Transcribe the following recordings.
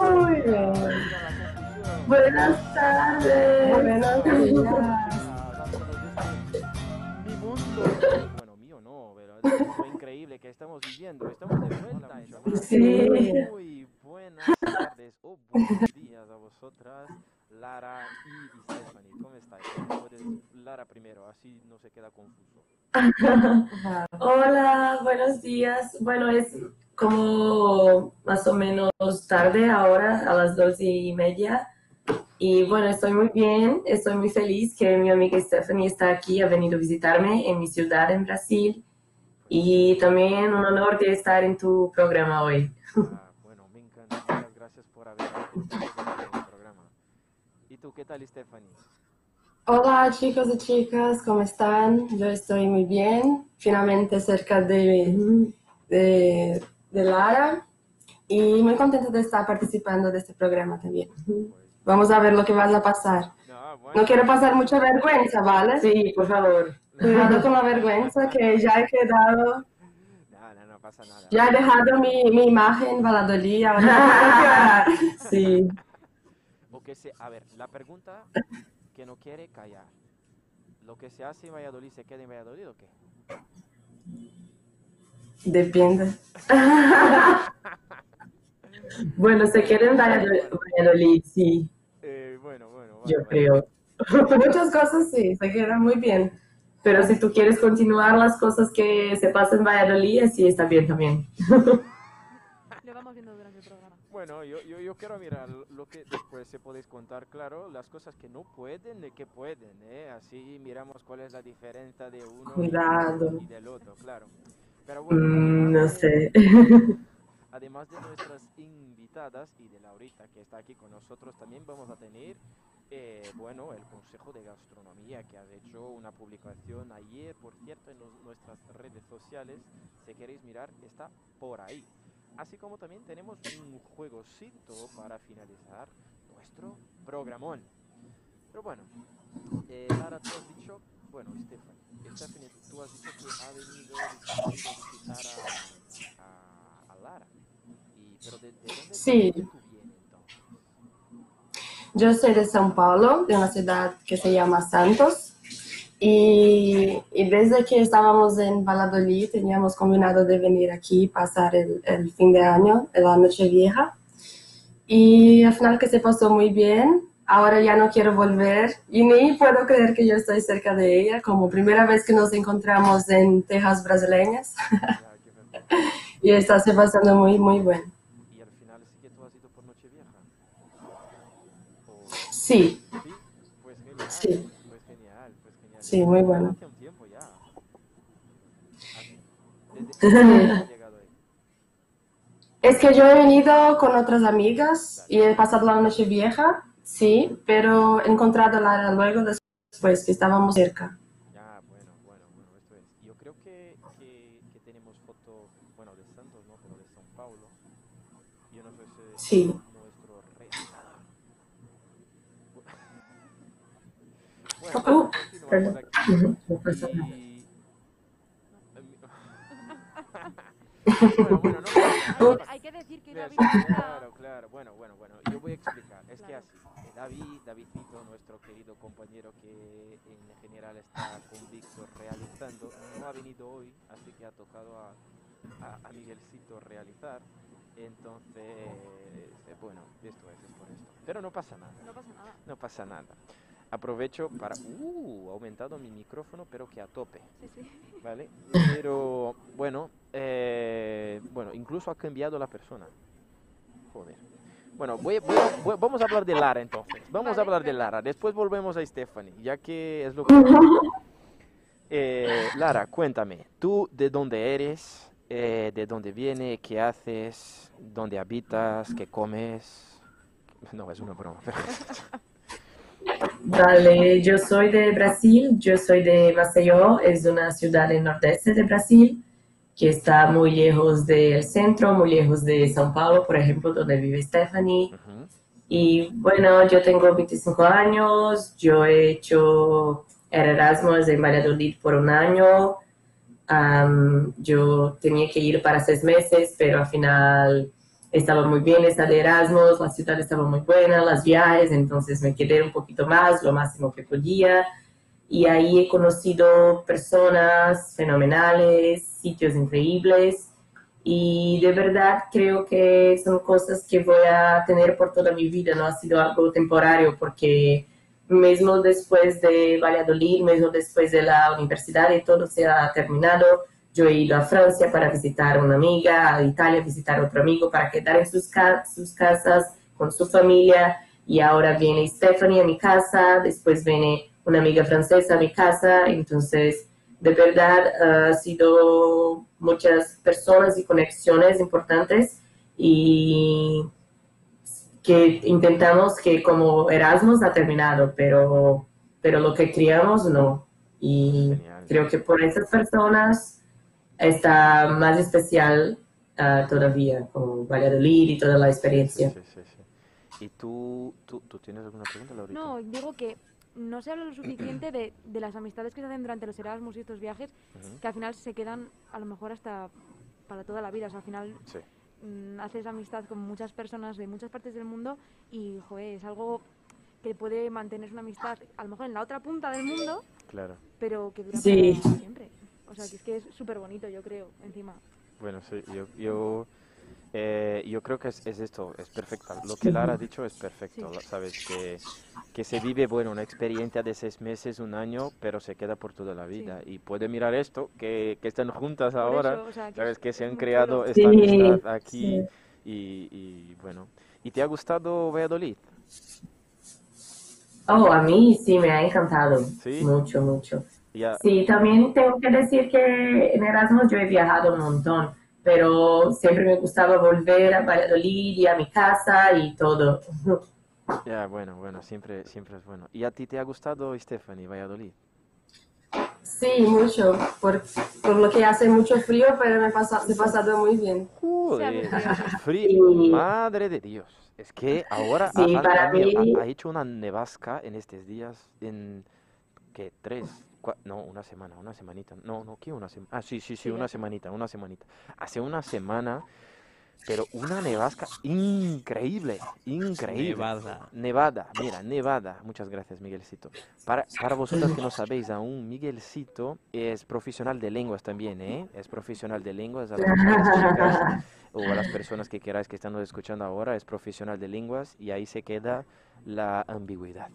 Muy bien. Buenas tardes. Buenos días. Mi mundo. Bueno, mío no, pero es lo increíble que estamos viviendo. Estamos de vuelta. en Sí. Muy buenas tardes o buenos días a vosotras, Lara y Stephanie. ¿Cómo estáis? Puedes- Primero, así no se queda confuso. Hola, buenos días. Bueno, es como más o menos tarde ahora, a las dos y media. Y bueno, estoy muy bien, estoy muy feliz que mi amiga Stephanie está aquí, ha venido a visitarme en mi ciudad, en Brasil. Y también un honor de estar en tu programa hoy. Ah, bueno, me encanta. Muchas gracias por haber en el programa. ¿Y tú qué tal, Stephanie? Hola chicos y chicas, ¿cómo están? Yo estoy muy bien, finalmente cerca de, de, de Lara y muy contenta de estar participando de este programa también. Vamos a ver lo que va a pasar. No, quiero pasar mucha vergüenza, ¿vale? Sí, por favor. Cuidado con la vergüenza que ya he quedado, No, no, no pasa nada. ya he dejado mi, mi imagen en Valladolid, ahora Sí. O que se, a ver, la pregunta que no quiere callar. ¿Lo que se hace en Valladolid se queda en Valladolid o qué? depende. Bueno, se queda en Valladolid, Valladolid, sí, Eh, bueno, bueno, yo vale, vale. creo. Muchas cosas sí, se quedan muy bien. Pero si tú quieres continuar las cosas que se pasan en Valladolid, sí está bien también. Lo vamos viendo. Bueno, yo, yo, yo quiero mirar lo que después se podéis contar, claro, las cosas que no pueden y que pueden, ¿eh? Así miramos cuál es la diferencia de uno y- Cuidado. y del otro, claro. Pero bueno, Mm, no sé. Además de nuestras invitadas y de Laurita que está aquí con nosotros, también vamos a tener, eh, bueno, el Consejo de Gastronomía que has hecho una publicación ayer, por cierto, en nuestras redes sociales. Si queréis mirar, está por ahí. Así como también tenemos un juegocito para finalizar nuestro programón. Pero bueno, eh, Lara, tú has dicho, bueno, Stephanie, Stephanie, tú has dicho que ha venido, a visitar a, a, a Lara. Y, pero de, de dónde, Sí. de dónde tú vienes entonces? Yo soy de São Paulo, de una ciudad que se llama Santos. Y, y desde que estábamos en Valladolid teníamos combinado de venir aquí pasar el, el fin de año, la noche vieja. Y al final que se pasó muy bien. Ahora ya no quiero volver y ni puedo creer que yo estoy cerca de ella, como primera vez que nos encontramos en Tejas brasileñas. Y está se pasando muy, muy bien. Y al final sí que tú has ido por Nochevieja. Sí, Sí, pues. Sí. Pues genial, pues genial. Sí, muy bueno. Es que yo he venido con otras amigas y he pasado la noche vieja, sí, pero he encontrado a Lara luego después que estábamos cerca. Ya, bueno, bueno, bueno, esto es. Yo creo que, que, que tenemos foto, bueno, de Santos, ¿no? Pero de São Paulo. Yo no sé si Sí. nuestro realizador. Uh, Bueno. Y... bueno, bueno, no. Hay, que decir que David. Claro, claro. Bueno, bueno, bueno. Yo voy a explicar. Es que así, eh, David, Davidcito, nuestro querido compañero que en general está con Víctor realizando, no ha venido hoy, así que ha tocado a, a, a Miguelcito realizar. Entonces, eh, bueno, esto es, es por esto. Pero no pasa nada, No pasa nada. no pasa nada. Aprovecho para... Uh, aumentado mi micrófono, pero que a tope. Sí, sí. ¿vale? Pero bueno, eh, bueno, incluso ha cambiado la persona. Joder. Bueno, voy, voy voy- vamos a hablar de Lara entonces. Vamos a hablar de. Lara. Después volvemos a Stephanie, ya que es lo que... Eh, Lara, cuéntame, ¿tú de dónde eres? Eh, ¿De dónde viene? ¿Qué haces? ¿Dónde habitas? ¿Qué comes? No, es una broma. pero- Vale, yo soy de Brasil, yo soy de Maceió, es una ciudad en nordeste de Brasil, que está muy lejos del centro, muy lejos de São Paulo, por ejemplo, donde vive Stephanie. Ujú. Y bueno, yo tengo 25 años, yo he hecho era Erasmus en Valladolid por un año. Am, yo tenía que ir para seis meses, pero al final estaba muy bien esta de Erasmus, la ciudad estaba muy buena, las viajes, entonces me quedé un poquito más, lo máximo que podía. Y ahí he conocido personas fenomenales, sitios increíbles y de verdad creo que son cosas que voy a tener por toda mi vida, no ha sido algo temporario porque mismo después de Valladolid, mismo después de la universidad y todo se ha terminado, yo he ido a Francia para visitar una amiga, a Italia visitar otro amigo, para quedar en sus, ca- sus casas con su familia y ahora viene Stephanie a mi casa, después viene una amiga francesa a mi casa, entonces de verdad eh, ha sido muchas personas y conexiones importantes y que intentamos que como Erasmus ha terminado, pero, pero lo que criamos no. Y Genial. creo que por esas personas está más especial ah, todavía, como Valladolid y toda la experiencia. sí, sí, sí. ¿Y tú, tú, tú tienes alguna pregunta, Laurita? No, digo que no se habla lo suficiente de, de las amistades que se hacen durante los Erasmus y estos viajes, que al final se quedan a lo mejor hasta para toda la vida. O sea, al final Sí, mm, haces amistad con muchas personas de muchas partes del mundo y, joder, es algo que puede mantener una amistad a lo mejor en la otra punta del mundo, claro. pero que dura Sí. siempre. O sea, que es que es súper bonito, yo creo, encima. Bueno, sí, yo, yo, eh, yo creo que es, es esto, es perfecto. Lo que Lara ha dicho es perfecto, Sí. ¿sabes? Que, que se vive, bueno, una experiencia de seis meses, un año, pero se queda por toda la vida. Y puede mirar esto, que, que están juntas Por ahora, eso, o sea, que ¿sabes? es- Que se han creado esta Sí, amistad aquí sí. y, y, bueno. ¿Y te ha gustado Valladolid? Oh, a mí sí me ha encantado, Sí. mucho, mucho. Ya, Sí, también tengo que decir que en Erasmus yo he viajado un montón, pero siempre me gustaba volver a Valladolid y a mi casa y todo. ya, bueno, bueno, siempre, siempre es bueno. ¿Y a ti te ha gustado, Stephanie, Valladolid? Sí, mucho, por, por lo que hace mucho frío, pero me he he pasado muy bien. Joder, frío. Sí. madre de Dios. Es que ahora Sí, ha, para ha- mí- ha hecho una nevasca en estos días, en que tres, no, una semana, una semanita, no, no, ¿qué una semana? Ah, sí, sí, sí, una semanita, una semanita. Hace una semana, pero una nevasca increíble, increíble. Nevada. Nevada, mira, Nevada. Muchas gracias, Miguelcito. Para, para vosotros que no sabéis aún, Miguelcito es profesional de lenguas también, ¿eh? Es profesional de lenguas a las, chicas o a las personas que queráis que están escuchando ahora, es profesional de lenguas y ahí se queda la ambigüedad.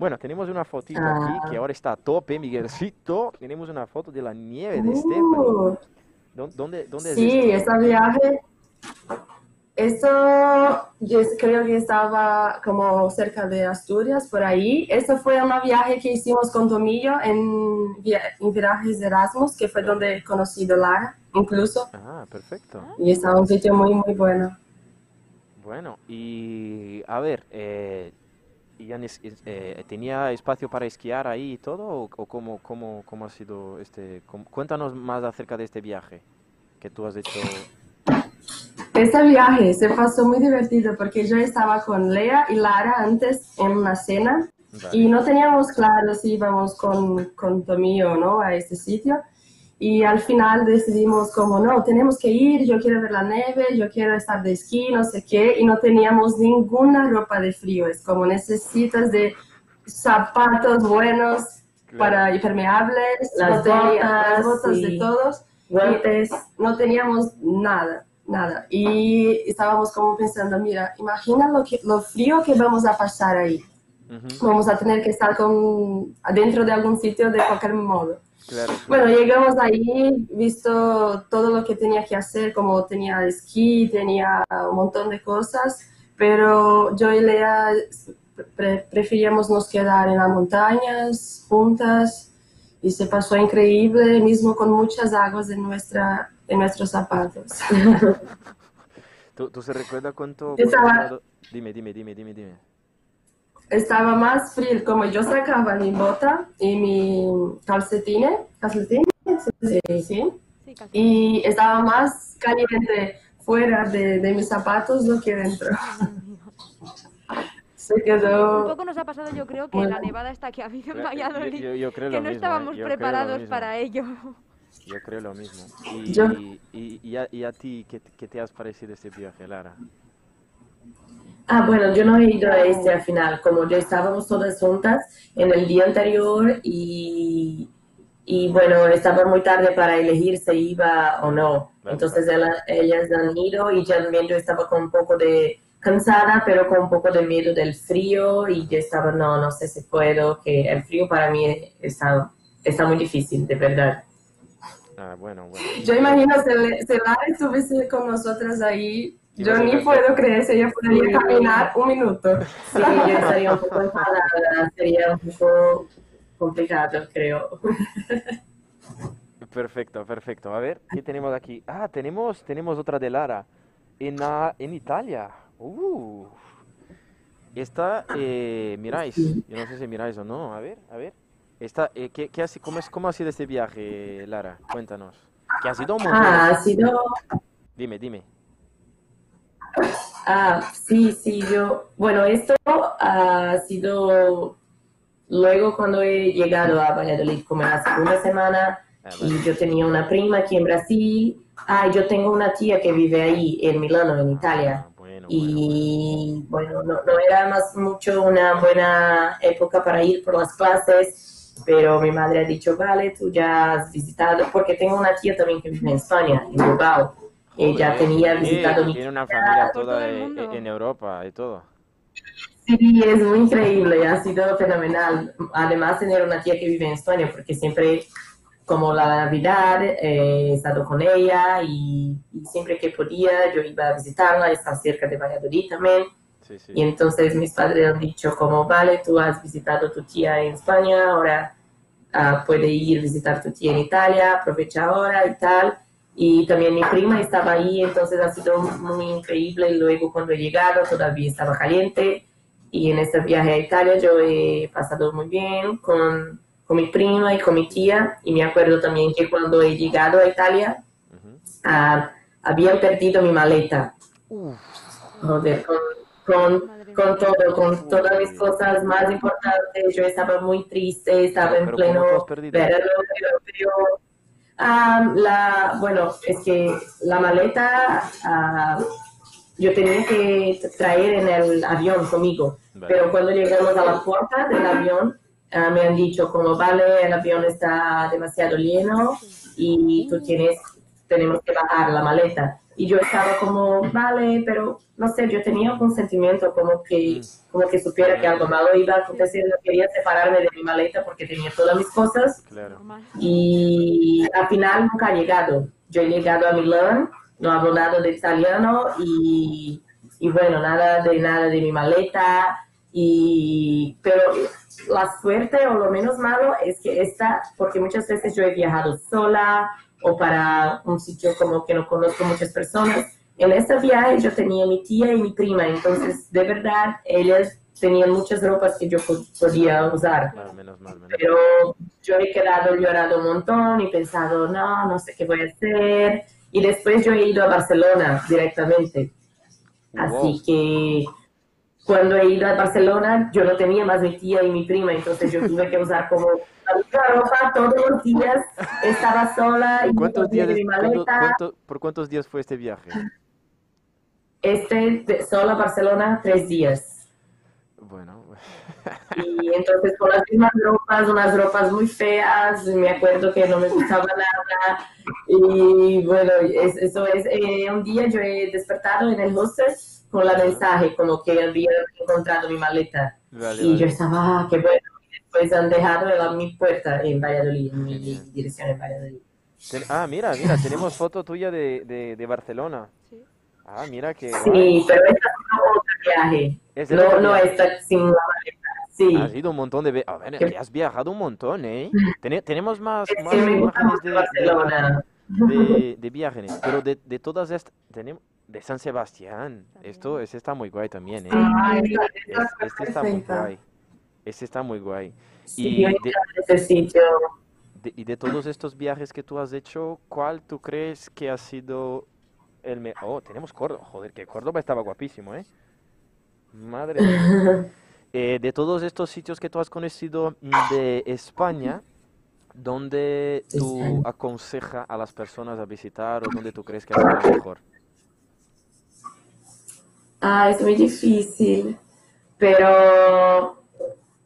Bueno, tenemos una fotito aquí que ahora está a tope, Miguelcito. Tenemos una foto de la nieve de. Uh, ¿Dó- ¿Dónde, dónde es sí, esto? ese viaje, eso yo creo que estaba como cerca de Asturias, por ahí. Eso fue un viaje que hicimos con Tomillo en, via- en Virajes de Erasmus, que fue donde he conocido Lara, incluso. Ah, perfecto. Y estaba un sitio muy, muy bueno. Bueno, y a ver, eh, Eh, ¿tenía espacio para esquiar ahí y todo? ¿O, o cómo, cómo, cómo ha sido este? cómo- cuéntanos más acerca de este viaje que tú has hecho. Este viaje se pasó muy divertido porque yo estaba con Lea y Lara antes en una cena Vale. y no teníamos claro si íbamos con, con Tomillo o no a este sitio. Y al final decidimos como, no, tenemos que ir, yo quiero ver la nieve, yo quiero estar de esquí, no sé qué, y no teníamos ninguna ropa de frío. Es como necesitas de zapatos buenos Claro. para impermeables, Las no botas, botas de todos Guantes. no teníamos nada, nada. Y estábamos como pensando, mira, imagina lo, que, lo frío que vamos a pasar ahí. Vamos a tener que estar con, adentro de algún sitio de cualquier modo. Claro, Bueno, llegamos ahí, visto todo lo que tenía que hacer, como tenía esquí, tenía un montón de cosas, pero yo y Lea pre- preferíamos nos quedar en las montañas juntas y se pasó increíble, mismo con muchas aguas en, nuestra, en nuestros zapatos. ¿Tú, tú se recuerda cuánto? Estaba- Dime, dime, dime, dime, dime. Estaba más frío, como yo sacaba mi bota y mi calcetines, calcetines, sí, sí, y estaba más caliente fuera de, de mis zapatos do que dentro. Se quedó... Un poco nos ha pasado, yo creo, que la nevada esta que ha habido en Valladolid, Yo, yo creo que lo no mismo, ¿eh? estábamos Yo lo preparados para ello. Yo creo lo mismo. Y, Yo- y, y a, y a ti, ¿qué, qué te has parecido este viaje, Lara? Ah, bueno, yo no he ido a este al final, como ya estábamos todas juntas en el día anterior y, y bueno, estaba muy tarde para elegir si iba o no. Entonces ela- ellas han ido y ya también yo estaba con un poco de cansada, pero con un poco de miedo del frío y yo estaba, no, no sé si puedo, que el frío para mí está, está muy difícil, de verdad. Ah, bueno, bueno. Yo imagino Lara estuviese con nosotras ahí, yo a ni puedo creer si ella podría caminar un minuto. Sí, yo estaría un poco enfadada, sería un poco complicado, creo. Perfecto, perfecto. A ver, ¿qué tenemos aquí? Ah, tenemos, tenemos otra de Lara. En, en Italia. Uh. Esta, eh, miráis. Yo no sé si miráis o no. A ver, a ver. Esta, eh, ¿qué, qué hace- cómo, es, ¿Cómo ha sido este viaje, Lara? Cuéntanos. Que ha sido un. Ah, ha sido Dime, dime. Ah, sí, sí, yo, bueno, esto ha sido luego cuando he llegado a Valladolid, como la segunda semana, Ah, y yo tenía una prima aquí en Brasil, ah, yo tengo una tía que vive ahí, en Milano, en Italia, Ah, bueno. y bueno, no, no era más mucho una buena época para ir por las clases, pero mi madre ha dicho, vale, tú ya has visitado, porque tengo una tía también que vive en España, en Bilbao, ella tenía visitado mi Tiene una familia toda mundo. en Europa y todo. Sí, es muy increíble, ha sido fenomenal. Además, tener una tía que vive en España, porque siempre, como la Navidad, eh, he estado con ella y, y siempre que podía yo iba a visitarla, está cerca de Valladolid también. Sí, sí. Y entonces mis padres han dicho como, vale, tú has visitado a tu tía en España, ahora ah, puede ir a visitar a tu tía en Italia, aprovecha ahora y tal. Y también mi prima estaba ahí, entonces ha sido muy increíble. Luego cuando he llegado todavía estaba caliente. Y en este viaje a Italia yo he pasado muy bien con, con mi prima y con mi tía. Y me acuerdo también que cuando he llegado a Italia, Ujú. ah, habían perdido mi maleta. Joder, con, con, con todo, con todas mis cosas más importantes. Yo estaba muy triste, estaba en pleno verano europeo. Ah, la, bueno, es que la maleta ah, yo tenía que traer en el avión conmigo, Vale. pero cuando llegamos a la puerta del avión me han dicho como vale, el avión está demasiado lleno y tú tienes, tenemos que bajar la maleta. Y yo estaba como, vale, pero no sé, yo tenía un sentimiento como que, como que supiera que algo malo iba a acontecer, no quería separarme de mi maleta porque tenía todas mis cosas Claro. Y al final nunca ha llegado. Yo he llegado a Milán, no hablo nada de italiano y, y bueno, nada de nada de mi maleta. Y, pero la suerte o lo menos malo es que esta, porque muchas veces yo he viajado sola o para un sitio como que no conozco muchas personas. En este viaje yo tenía mi tía y mi prima, entonces de verdad ellas tenían muchas ropas que yo po- podía usar Claro, menos mal, menos pero yo he quedado llorado un montón y pensado, no, no sé qué voy a hacer. Y después yo he ido a Barcelona directamente. Wow. Así que cuando he ido a Barcelona, yo no tenía más mi tía y mi prima, entonces yo tuve que usar como la misma ropa todos los días. Estaba sola y ¿Cuántos días, mi maleta. cuánto- ¿Por cuántos días fue este viaje? Este, de- solo a Barcelona, tres días. Bueno, Y entonces con las mismas ropas, unas ropas muy feas, me acuerdo que no me gustaba nada. Y bueno, es- eso es, eh, un día yo he despertado en el hostel con la mensaje como que había encontrado mi maleta. vale, Y yo vale. estaba, ah, qué bueno. Y después han dejado en mi puerta en Valladolid, en mi dirección en Valladolid. Ten- Ah, mira, mira, tenemos foto tuya de, de, de Barcelona. Sí. Ah, mira que Sí, pero esta es otro viaje. Es No, otro no viaje. esta sin la maleta. Sí. Has ido un montón de veces. A ver, que has viajado un montón, ¿eh? Tene- tenemos más, más que me gusta imágenes de, Barcelona. de, de, de viajes, pero de, de todas estas, tenemos de San Sebastián. Esto, ese está muy guay también, ¿eh? Ah, esta- esta este está muy guay. Este está muy guay. Sí, Y de- estado en ese sitio. De- y de todos estos viajes que tú has hecho, ¿cuál tú crees que ha sido el mejor? Oh, tenemos Córdoba. Joder, que Córdoba estaba guapísimo, ¿eh? Madre mía. Eh, de todos estos sitios que tú has conocido de España, ¿dónde tú aconsejas a las personas a visitar o dónde tú crees que es lo mejor? Ah, es muy difícil, pero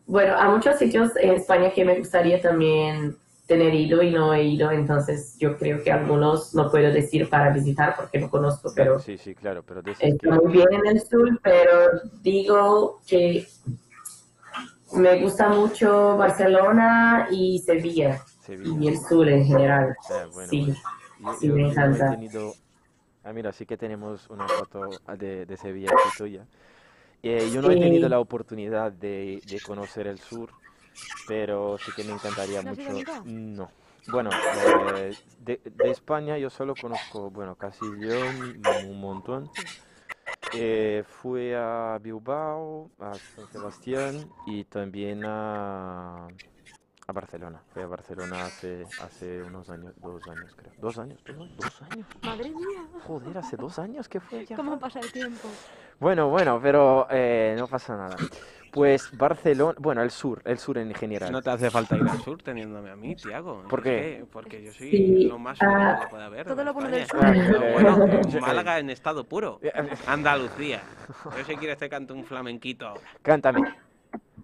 bueno, hay muchos sitios en España que me gustaría también tener ido y no he ido, entonces yo creo que algunos no puedo decir para visitar porque no conozco, pero Sí, sí, claro, pero dices que... está muy bien en el sur, pero digo que me gusta mucho Barcelona y Sevilla Sevilla. y el sur en general. Ah, bueno, Sí, pues, sí, yo- me he encanta. tenido- Ah, mira, sí que tenemos una foto de, de Sevilla aquí tuya. Eh, yo no he tenido la oportunidad de, de conocer el sur, pero sí que me encantaría ¿No mucho. No. Bueno, eh, de, de España yo solo conozco, bueno, casi León, un montón. Eh, fui a Bilbao, a San Sebastián y también a, a Barcelona. Fui a Barcelona hace, hace unos años, dos años creo. ¿Dos años? ¿Dos, dos años? Madre mía, Joder, hace dos años que fue ya. cómo pasa el tiempo. Bueno, bueno, pero eh, no pasa nada. Pues Barcelona, bueno, el sur, el sur en general. No te hace falta ir al sur teniéndome a mí, Tiago. ¿Por qué? que- porque yo soy Sí, lo más bueno ah, que puede haber. Todo lo bueno del sur. Bueno, Eh, Málaga en estado puro. Eh, Andalucía. Yo si quieres te canto un flamenquito. Cántame.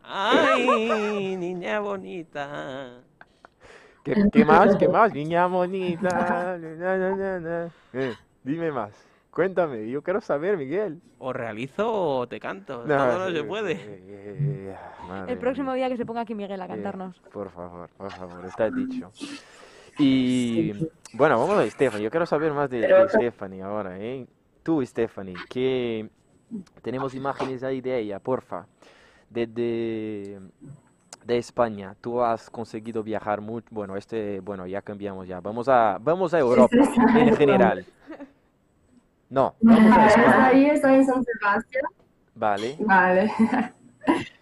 Ay, niña bonita. ¿Qué, qué más? ¿Qué más? Niña bonita. na, na, na, na. Eh, dime más. Cuéntame, yo quiero saber, Miguel. O realizo o te canto. No, Todo no se puede. eh, madre El próximo día que se ponga aquí Miguel a Eh, cantarnos. por favor, por favor, está dicho. Y bueno, vamos a Stephanie. Yo quiero saber más de, de Stephanie ahora, ¿eh? Tú, Stephanie, que tenemos imágenes ahí de ella, porfa. Desde de España, tú has conseguido viajar mucho. Bueno, este, bueno, ya cambiamos ya. Vamos a, vamos a Europa en general. No, vamos a España. Ahí estoy en San Sebastián. Vale. Vale.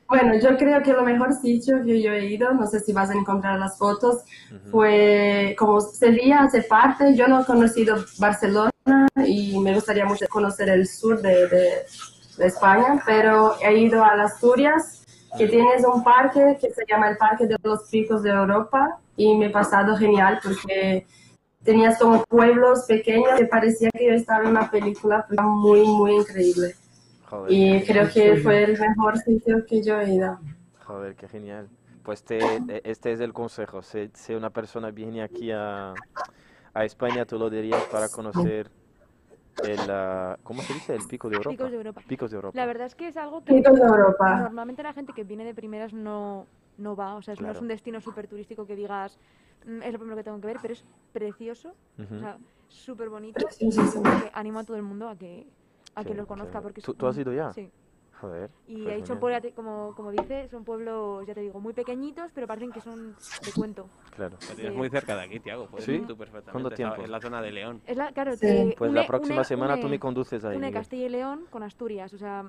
Bueno, yo creo que lo mejor sitio que yo he ido, no sé si vas a encontrar las fotos, fue como Sevilla hace parte, yo no he conocido Barcelona y me gustaría mucho conocer el sur de, de- de España, pero he ido a Asturias, que tienes un parque que se llama el Parque de los Picos de Europa y me he pasado genial porque tenías como pueblos pequeños que parecía que yo estaba en una película, muy, muy increíble. Joder, Y creo que fue el mejor sitio que yo he ido. Joder, qué genial. Pues te, e- este es el consejo. Si, si una persona viene aquí a, a España, tú lo dirías para conocer el, ah, ¿cómo se dice? El pico de Europa. Picos de Europa. Picos de Europa. La verdad es que es algo que Picos de Europa. normalmente la gente que viene de primeras no, no va. O sea, es- no es un destino súper turístico que digas, "Mm, es lo primero que tengo que ver, pero es precioso. Ujú. O sea, súper bonito. Preciosísimo. Y que animo a todo el mundo a que, a que Sí, lo conozca. claro. porque ¿Tú- tú has ido ya? Sí. Joder. Y pues ahí son genial. pueblos, como, como dice, son pueblos, ya te digo, muy pequeñitos, pero parecen que son de cuento. Claro. Lo tienes Sí. muy cerca de aquí, Tiago. Puedes ¿Sí? ir tú perfectamente. ¿Cuánto tiempo? En la zona de León. Es la, claro, Sí. te Pues la une- próxima une- semana tú une- me conduces ahí. une Miguel. Castilla y León con Asturias, o sea,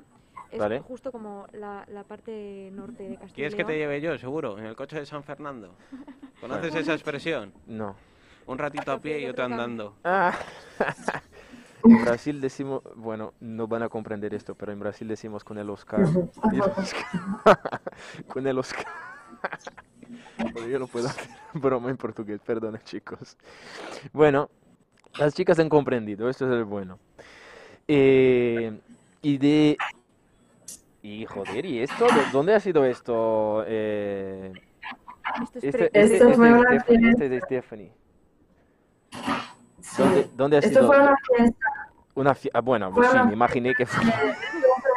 es Vale. justo como la, la parte norte de Castilla ¿Quieres que te lleve yo, seguro? En el coche de San Fernando. ¿Conoces esa expresión? No. Un ratito a pie y otro andando. Ah. En Brasil decimos, bueno, no van a comprender esto, pero en Brasil decimos con el Oscar. con el Oscar. Joder, yo no puedo hacer broma en portugués, perdona chicos. Bueno, las chicas han comprendido, esto es el bueno. Eh, y de... Y joder, ¿y esto? ¿Dó- ¿Dónde ha sido esto? Eh, Esto es este, este- este este es de Stephanie. ¿Dónde, dónde ha Esto sido? fue una fiesta. Una ah, bueno, Fue sí, una- me imaginé que fue.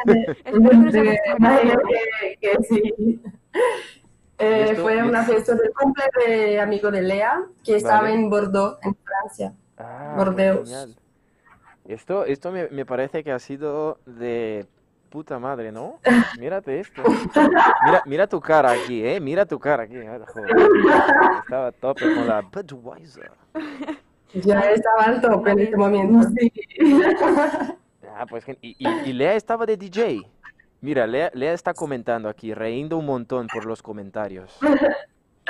Espero que sí. Eh, fue ¿Y una fiesta del cumple de amigo de Lea, que estaba Vale. en Bordeaux, en Francia. Ah, Bordeaux. Esto, esto me, me parece que ha sido de puta madre, ¿no? Mírate esto. Mira, mira tu cara aquí, ¿eh? Mira tu cara aquí. Ah, joder. Estaba tope con la Budweiser. Ya estaba al tope en este momento, sí. Ah, pues, y, y, y Lea estaba de DJ. Mira, Lea, Lea está comentando aquí, riendo un montón por los comentarios.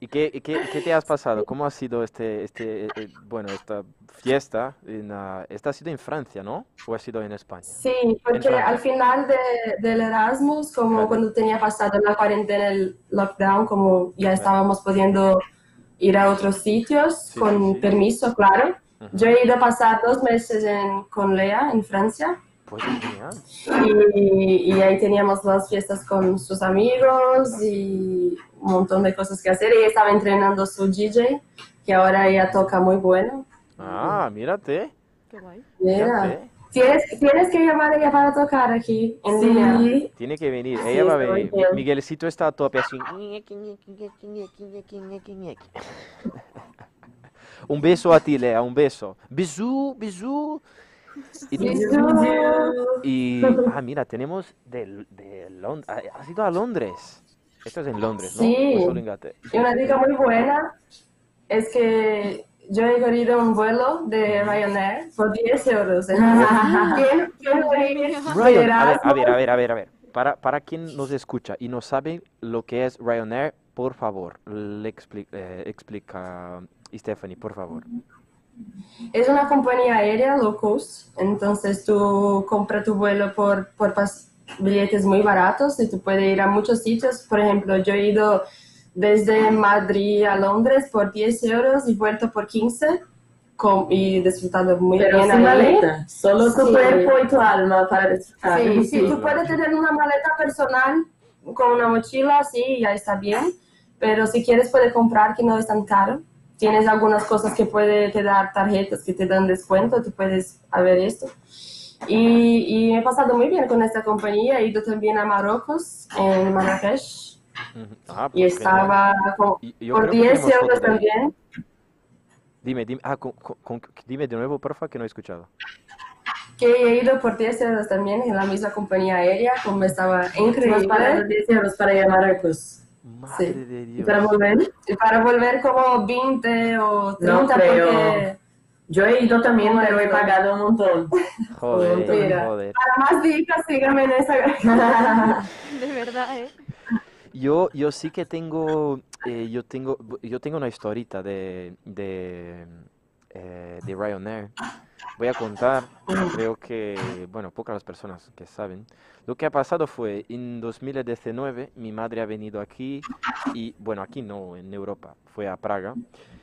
¿Y qué, qué, qué te has pasado? ¿Cómo ha sido este, este, eh, eh, bueno, esta fiesta? En, ah, esta ha sido en Francia, ¿no? ¿O ha sido en España? Sí, porque al final de, del Erasmus, como Claro. cuando tenía pasado la cuarentena, el lockdown, como ya estábamos pudiendo ir a otros sitios Sí, con sí, permiso, claro. Yo he ido a pasar dos meses en, con Lea en Francia Pues y, y ahí teníamos las fiestas con sus amigos y un montón de cosas que hacer. Ella estaba entrenando su DJ, que ahora ella toca muy bueno. Ah, mírate. Qué guay. Mírate. Tienes, tienes que llamar a ella para tocar aquí en línea. Sí, Tiene que venir, Sí, ella va a venir. bien. Miguelcito está a tope así. Un beso a ti, Lea, un beso. Bisú, bisú. Y, y- ah, mira, tenemos de, de Londres. ¿Has ido a Londres? Esto es en Londres, ¿no? Sí. Y una dica muy buena es que yo he corrido un vuelo de Ryanair por 10 euros. ¿Quién, quién de Ryan, a ver, a ver, a ver, a ver, a ver. Para, para quien nos escucha y no sabe lo que es Ryanair, por favor, le expli- eh, explica Stephanie, por favor. Es una compañía aérea low cost, entonces tú compras tu vuelo por, por pas- billetes muy baratos y tú puedes ir a muchos sitios. Por ejemplo, yo he ido desde Madrid a Londres por 10 euros y vuelto por 15 con- y disfrutado muy pero bien sin maleta, solo tu Sí. cuerpo y tu alma para disfrutar. Sí, sí, tú puedes tener una maleta personal con una mochila, sí, ya está bien, pero si quieres puedes comprar que no es tan caro. Tienes algunas cosas que puede te dar tarjetas que te dan descuento, tú puedes ver esto. Y, y he pasado muy bien con esta compañía, he ido también a Marruecos, en Marrakech, Ah, y pues estaba con-. Y- yo por creo que 10 tenemos euros también. Dime, dime, ah, con- con- con- dime de nuevo, porfa, que no he escuchado. que he ido por 10 euros también en la misma compañía aérea, como estaba increíble. 10 euros para ir a Marruecos. Madre Sí. de ¿Y Dios. para volver? Y para volver como 20 o 30 creo. porque Yo he ido también, Bueno. pero he pagado un montón. Joder, Mira. joder. para más dicas síganme en Instagram. De verdad, ¿eh? Yo, yo sí que tengo, eh, yo tengo, yo tengo una historita de, de, eh, de Ryanair. Voy a contar, creo que, bueno, pocas las personas que saben. Lo que ha pasado fue, en 2019, mi madre ha venido aquí, y, bueno, aquí no, en Europa, fue a Praga.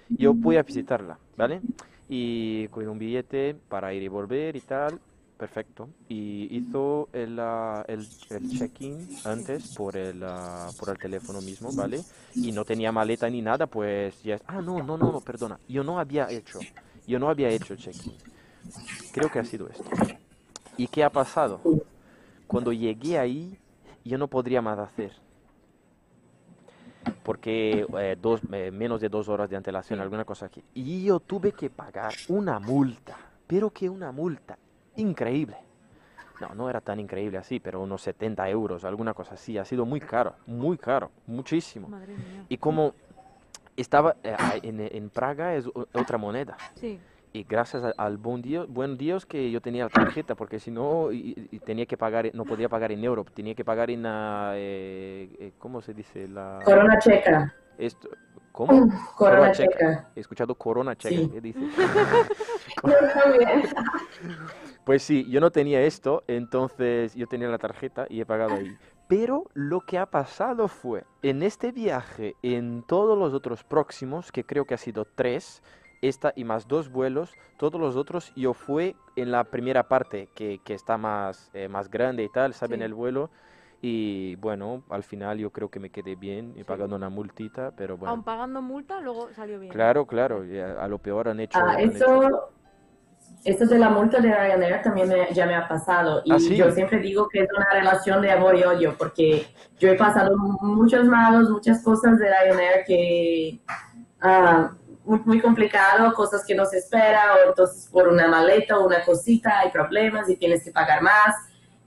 Yo a visitarla, ¿vale? Y con un billete para ir y volver y tal, perfecto. Y hizo el, ah, el, el check-in antes por el, ah, por el teléfono mismo, ¿vale? Y no tenía maleta ni nada, pues ya... Ah, no, no, no, perdona. Yo no había hecho, yo no había hecho check-in. Creo que ha sido esto. ¿Y qué ha pasado? Cuando llegué ahí, yo no podría más hacer. Porque eh, dos, eh, menos de dos horas de antelación, alguna cosa aquí. Y yo tuve que pagar una multa, pero que una multa increíble. No, no era tan increíble así, pero unos 70 euros, alguna cosa así. Ha sido muy caro, muy caro, muchísimo. Madre mía. Y como estaba eh, en, en Praga es otra moneda. Sí. Y gracias a- al buen Dios, buen Dios que yo tenía la tarjeta, porque si no, y- y tenía que pagar, no podía pagar en euro, tenía que pagar en, ah, eh, eh, ¿cómo se dice? La, Corona checa. esto, ¿Cómo? Corona checa. checa. He escuchado corona checa, Sí. ¿qué dice? Yo también. Pues sí, yo no tenía esto, entonces yo tenía la tarjeta y he pagado ahí. Pero lo que ha pasado fue, en este viaje, en todos los otros próximos, que creo que ha sido tres, esta y más dos vuelos, todos los otros yo fui en la primera parte, que, que está más, eh, más grande y tal, saben Sí. el vuelo. Y bueno, al final yo creo que me quedé bien, he pagado una multita, pero Aun bueno. pagando multa, luego salió bien. Claro, claro, ya a lo peor han hecho... Ah, han hecho- eso de la multa de Ryanair también me- ya me ha pasado. Y ¿Ah, sí? yo siempre digo que es una relación de amor y odio, porque yo he pasado muchos malos, muchas cosas de Ryanair que ah, muy, muy complicado, cosas que no se espera, o entonces por una maleta o una cosita hay problemas y tienes que pagar más.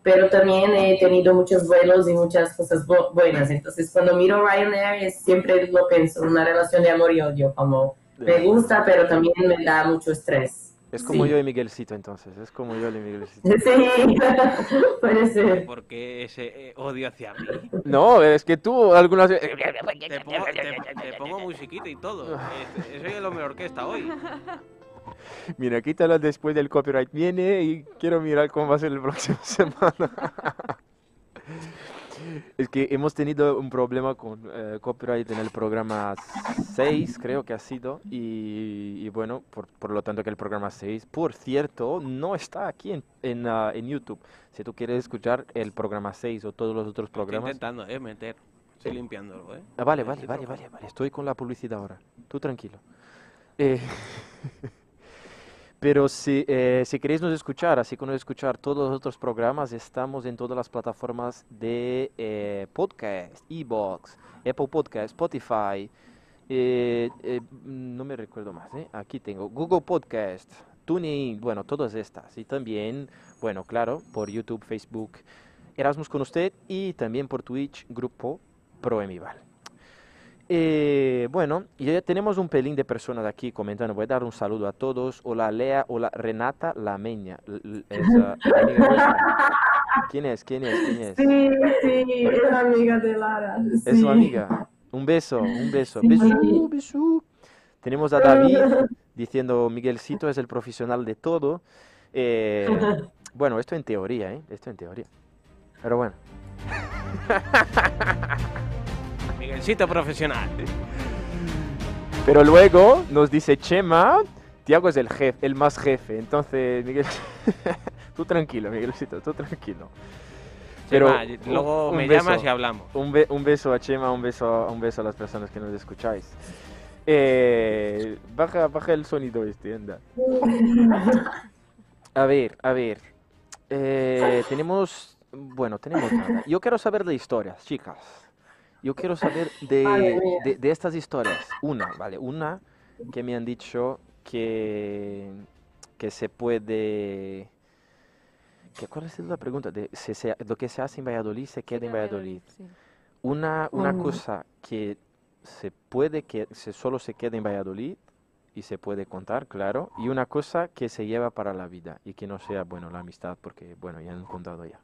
Pero también he tenido muchos vuelos y muchas cosas bu- buenas. Entonces, cuando miro Ryanair, es- siempre lo pienso, una relación de amor y odio, como me gusta, pero también me da mucho estrés. Es como Sí. yo y Miguelcito entonces, es como yo y Miguelcito. Sí, puede ser. ¿Por qué ese eh, odio hacia mí? No, es que tú algunas veces... Te pongo, te- te pongo musiquita y todo. Eh, Soy el hombre orquesta hoy. Mira, quítalo después del copyright. Viene y quiero mirar cómo va a ser el próximo semana. Es que hemos tenido un problema con eh, copyright en el programa 6, creo que ha sido, y, y bueno, por, por lo tanto que el programa 6, por cierto, no está aquí en, en, ah, en YouTube. Si tú quieres escuchar el programa 6 o todos los otros Estoy programas... intentando, eh, meter. Estoy limpiándolo, eh. Ah, vale, Estoy vale, vale, vale, vale. Estoy con la publicidad ahora. Tú tranquilo. Eh, pero si, eh, si queréis nos escuchar, así como escuchar todos los otros programas, estamos en todas las plataformas de eh, podcast, Evox, Apple Podcast, Spotify, eh, eh, no me recuerdo más, ¿eh? Aquí tengo Google Podcast, TuneIn, bueno, todas estas. Y también, bueno, claro, por YouTube, Facebook, Erasmus con usted y también por Twitch, Grupo Proemival. Eh, bueno, y ya tenemos un pelín de personas aquí comentando. Voy a dar un saludo a todos. Hola Lea, hola Renata Lameña. Es. ¿Quién es? ¿Quién es? ¿Quién es? Sí, sí, es amiga de Lara. Es su amiga. Un beso, un beso. Sí. Besú, besú. Tenemos a David diciendo Miguelcito es el profesional de todo. Eh, bueno, esto en teoría, ¿eh? Esto en teoría. Pero bueno. Profesional. Pero luego nos dice Chema, Tiago es el jefe, el más jefe. Entonces, Miguel, tú tranquilo, Miguelcito, tú tranquilo. Pero un- luego un me beso. llamas y hablamos. Un, be- un beso a Chema, un beso, un beso a las personas que nos escucháis. Eh, baja, baja el sonido este, anda. A ver, a ver. Eh, tenemos, bueno, tenemos nada. Yo quiero saber de historias, chicas. Yo quiero saber de, de, de estas historias. Una, vale, una que me han dicho que, que se puede... Que, ¿Cuál es la pregunta? De, si se- lo que se hace en Valladolid se queda en Valladolid. sí. Una, una cosa que se puede que se solo se quede en Valladolid y se puede contar, claro, y una cosa que se lleva para la vida y que no sea, bueno, la amistad, porque, bueno, ya han contado ya.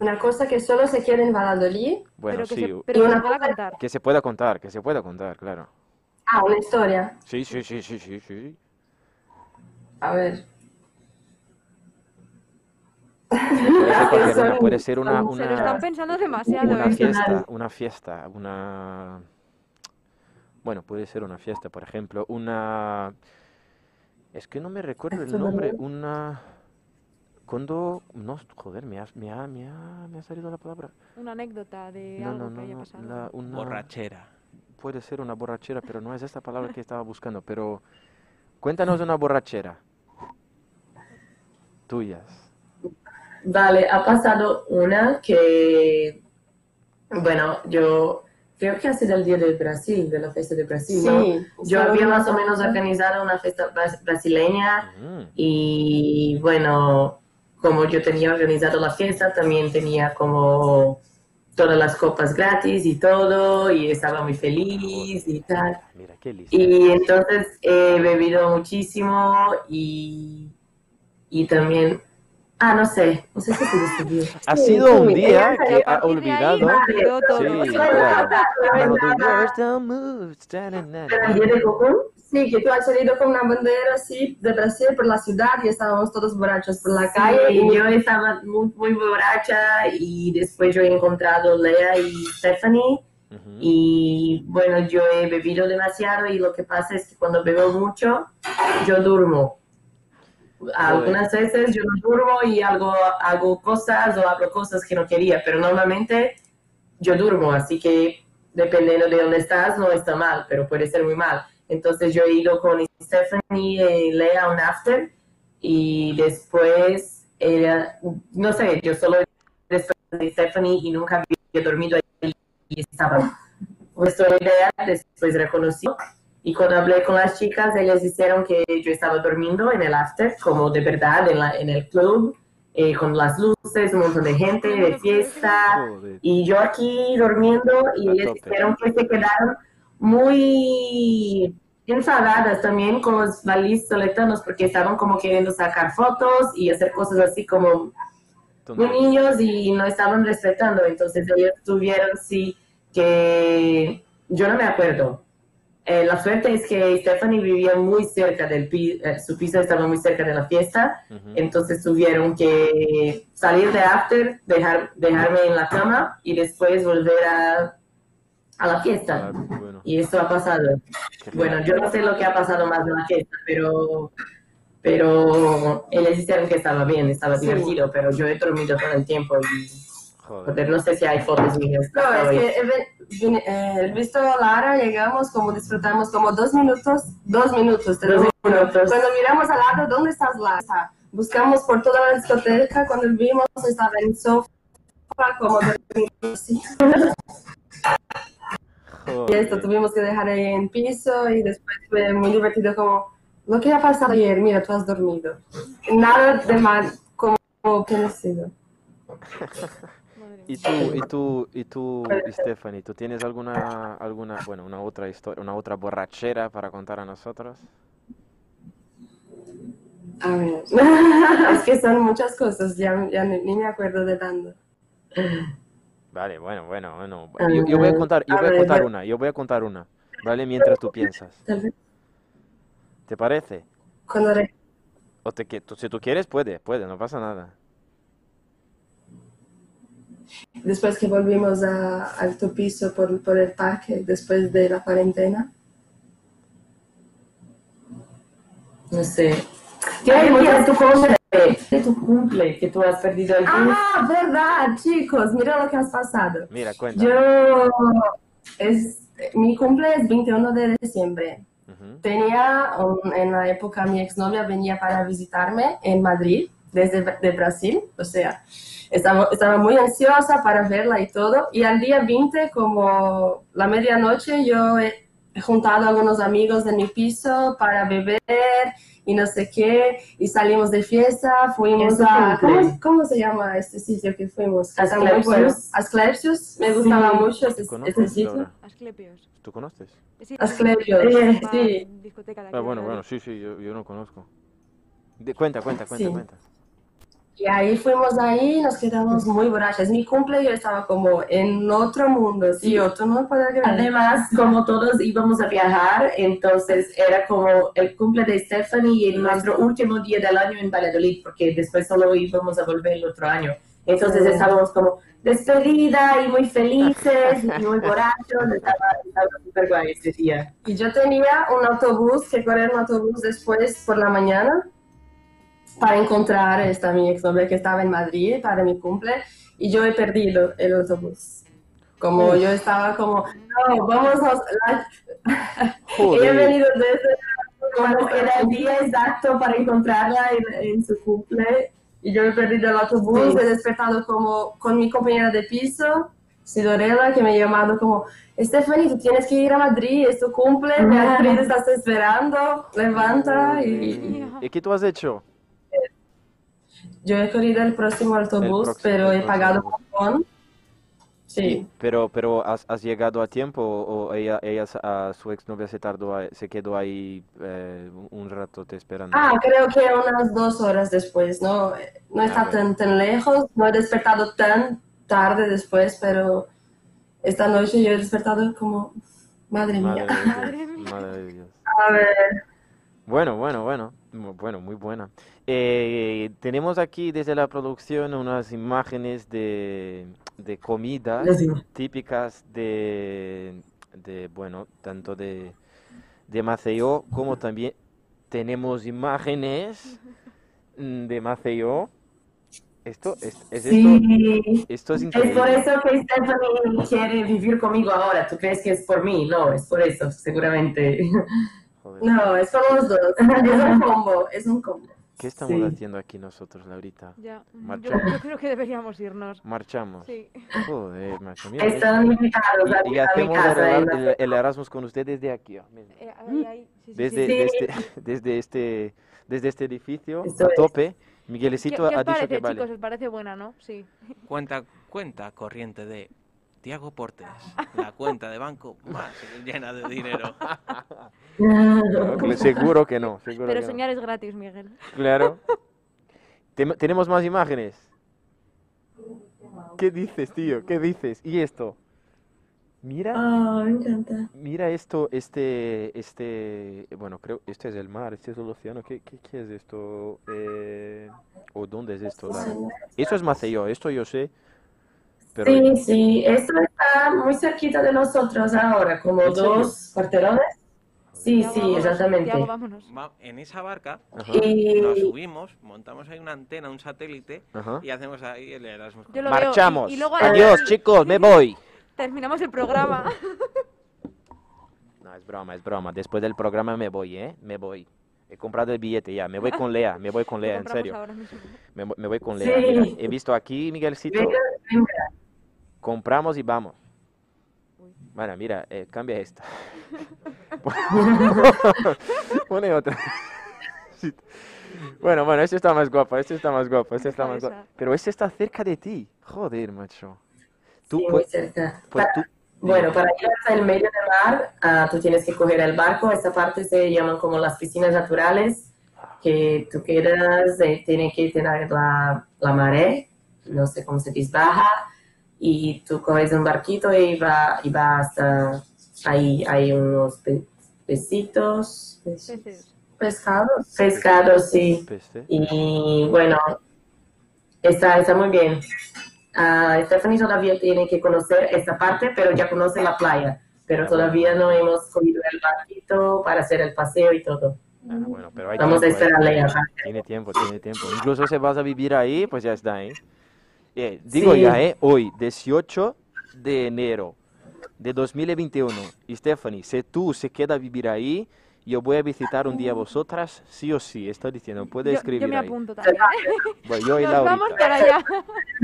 Una cosa que solo se queda en Valladolid. Bueno, pero que sí, se, pero que una se pueda contar. que se pueda contar, que se pueda contar, claro. Ah, una historia. Sí, sí, sí, sí, sí, sí. A ver. Puede ser cualquier una, puede ser una, Se lo están una, pensando demasiado, una ¿eh? fiesta, una fiesta, una... Bueno, puede ser una fiesta, por ejemplo, una... Es que no me recuerdo el nombre, no- una... Cuando... No, joder, me ha, me ha, me ha, me ha salido la palabra. Una anécdota de No, algo no, que no, haya pasado. la- una... Borrachera. Puede ser una borrachera, pero no es esta palabra que estaba buscando, pero... Cuéntanos una borrachera. Tuyas. Vale, ha pasado una que, bueno, yo creo que ha sido el día del Brasil, de la fiesta de Brasil, ¿no? Sí. Yo había más o menos organizado una fiesta bras- brasileña Mm, y bueno, como yo tenía organizado la fiesta, también tenía como todas las copas gratis y todo y estaba muy feliz y tal. Mira, qué. Y entonces he bebido muchísimo y, y también, ah, no sé, no sé si se. Ha Sí, sido un día que a ha ahí olvidado... todo. Sí, claro. Pero el día de Cocún, Sí, que tú has salido con una bandera así de Brasil por la ciudad y estábamos todos borrachos por la calle. calle Y yo estaba muy, muy borracha y después yo he encontrado Lea y Stephanie y bueno, yo he bebido demasiado y lo que pasa es que cuando bebo mucho, yo durmo. Algunas veces yo no durmo y hago, hago cosas o hablo cosas que no quería, pero normalmente yo durmo, así que dependiendo de dónde estás no está mal, pero puede ser muy mal. Entonces yo he ido con Stephanie y Lea un after y después, ella, no sé, yo solo después de Stephanie y nunca había dormido ahí y estaba. Nuestra idea después reconoció y cuando hablé con las chicas, ellas dijeron que yo estaba durmiendo en el after, como de verdad, en, la, en el club, eh, con las luces, un montón de gente, de fiesta, Joder. y yo aquí durmiendo y ellas dijeron que se quedaron muy enfadadas también con los valís soletanos porque estaban como queriendo sacar fotos y hacer cosas así como muy niños y no estaban respetando. Entonces ellos tuvieron sí que, yo no me acuerdo. Eh, la suerte es que Stephanie vivía muy cerca del piso, su piso estaba muy cerca de la fiesta, entonces tuvieron que salir de after, dejar, dejarme en la cama y después volver a, a la fiesta. Y eso ha pasado. Bueno, yo no sé lo que ha pasado más en la fiesta, pero pero ellos dijeron que estaba bien, estaba divertido, pero yo he dormido todo el tiempo y Joder. no sé si hay fotos mías. No, es que eh, visto Lara, llegamos, como disfrutamos como dos minutos, dos minutos, tres minutos. Cuando miramos al lado, ¿dónde estás Lara? Buscamos por toda la discoteca, cuando vimos estaba en el sofá, como Y esto tuvimos que dejar ahí en piso y después fue muy divertido como lo que ha pasado ayer, mira, tú has dormido. Nada de mal, como que no sido. ¿Y tú, y tú, y tú, Stephanie, tú tienes alguna, alguna, bueno, una otra historia, una otra borrachera para contar a nosotros? A ver, es que son muchas cosas, ya, ya ni, me acuerdo de dando. Vale, bueno, bueno, bueno. Yo, voy a contar, yo voy a contar una, yo voy a contar una, ¿vale? Mientras tú piensas. ¿Te parece? Cuando o te, si tú quieres, puede, puede, no pasa nada. Después que volvimos a alto piso por, por el parque, después de la cuarentena. No sé. ¿Qué es tu cumple? De tu cumple, que tú has perdido el Ah, verdad, chicos, mira lo que has pasado. Mira, cuéntame. Yo, es, mi cumple es 21 de diciembre. Tenía, en la época, mi exnovia venía para visitarme en Madrid, desde de Brasil, o sea, estaba, estaba muy ansiosa para verla y todo. Y al día 20, como la medianoche, yo he, juntado a algunos amigos de mi piso para beber y no sé qué, y salimos de fiesta, fuimos a... ¿cómo, se llama este sitio que fuimos? Asclepios. Asclepios, me gustaba mucho este, este sitio. Asclepios. ¿Tú conoces? Sí, Asclepios, eh, sí. Ah, bueno, bueno, sí, sí, yo, yo no conozco. De, cuenta, cuenta, cuenta, cuenta. Y ahí fuimos ahí, nos quedamos muy borrachos. Mi cumple yo estaba como en otro mundo, sí, otro no creer. Además, como todos íbamos a viajar, entonces era como el cumple de Stephanie y nuestro último día del año en Valladolid, porque después solo íbamos a volver el otro año. Entonces estábamos como despedida y muy felices y muy borrachos, estaba, estaba súper guay ese día. Y yo tenía un autobús, que correr un autobús después por la mañana para encontrar a esta mi exnovia que estaba en Madrid para mi cumple y yo he perdido el autobús. Como yo estaba como, no, vamos a... he venido desde como era el día exacto para encontrarla en, su cumple y yo he perdido el autobús, he despertado como con mi compañera de piso, Sidorella, que me ha llamado como, Stephanie, tú tienes que ir a Madrid, es tu cumple, Madrid estás esperando, levanta y... ¿Y qué tú has hecho? Yo he corrido el próximo autobús, pero he pagado un Sí. Pero, pero ¿has, ¿has, llegado a tiempo o ella, ella a su exnovia se tardó, se quedó ahí eh, un rato te esperando? Ah, creo que unas dos horas después, ¿no? No está ah, tan, tan lejos, no he despertado tan tarde después, pero esta noche yo he despertado como, madre mía. Madre, madre de Dios. A ver. Bueno, bueno, bueno, bueno, muy buena. Eh, tenemos aquí desde la producción unas imágenes de, de comidas típicas de, de, bueno, tanto de, de Maceió como también tenemos imágenes mm, de Maceió. Esto es, es sí. esto, es increíble. Es por eso que Stephanie quiere vivir conmigo ahora. ¿Tú crees que es por mí? No, es por eso, seguramente. No, es por los dos. Es un combo, es un combo. ¿Qué estamos haciendo aquí nosotros, Laurita? Ya, Marchamos. Yo, creo que deberíamos irnos. Marchamos. Sí. Joder, macho. Mira, Están invitados y, y hacemos el, el, Erasmus con usted desde aquí. Eh, ahí, ahí. Sí, desde, sí. Desde, desde, este, desde este edificio, Esto a tope. Miguelecito ¿Qué, qué ha parece, dicho que chicos? vale. ¿Os parece buena, no? Sí. Cuenta, cuenta corriente de Tiago Portes, la cuenta de banco más llena de dinero. No, seguro que no. Seguro Pero que no. soñar es gratis, Miguel. Claro. ¿Tenemos más imágenes? ¿Qué dices, tío? ¿Qué dices? ¿Y esto? Mira, Oh, me encanta. mira esto, este, este, bueno, creo, este es el mar, este es el océano, ¿qué, qué, qué es esto? Eh, ¿o dónde es esto? Esto es Maceió, esto yo sé, pero Sí, sí, esto está muy cerquita de nosotros ahora, como dos cuarterones. Sí, Tiago, sí, vámonos. exactamente. Tiago, vámonos. En esa barca Y nos subimos, montamos ahí una antena, un satélite ajá. y hacemos ahí el Erasmus. Yo lo veo. Marchamos. Y, y luego Adiós, chicos, me voy. terminamos el programa. No, es broma, es broma. Después del programa me voy, ¿eh? Me voy. He comprado el billete ya. Me voy con Lea, me voy con Lea, en serio. Me, voy- me voy con Sí. Lea. mira. He visto aquí, Miguelcito. venga, venga. Compramos y vamos. Bueno, mira, eh, cambia esta. Pone otra. Bueno, bueno, este está más guapo, este está más guapo, este está más guapo. Esa. Pero este está cerca de ti. Joder, macho. Tú, Sí, muy cerca. pues Para- tú. Bueno, para ir hasta el medio del mar, ah, tú tienes que coger el barco. Esta parte se llaman como las piscinas naturales, que tú quedas, eh, tiene que tener la, la marea, no sé cómo se dice, baja, y tú coges un barquito y va, y va hasta ahí. Hay unos pe- pecitos, Peces. Pescados. pescados, sí. Peste. Y bueno, está, está muy bien. Ah, Stephanie todavía tiene que conocer esta parte, pero ya conoce la playa. Pero todavía no hemos cogido el barquito para hacer el paseo y todo. Ah, bueno, pero hay Vamos a tiempo, ¿eh? esperarle. Tiene tiempo, tiene tiempo. Incluso si vas a vivir ahí, pues ya está, ¿eh? Eh, digo Sí. ya, ¿eh? Hoy, 18 de enero de 2021. Y Stephanie, si tú se queda a vivir ahí, yo voy a visitar un día a vosotras, sí o sí. Está diciendo, puede Yo, escribir yo me ahí. apunto también. ¿eh? Voy yo y Nos vamos Laurita. para allá.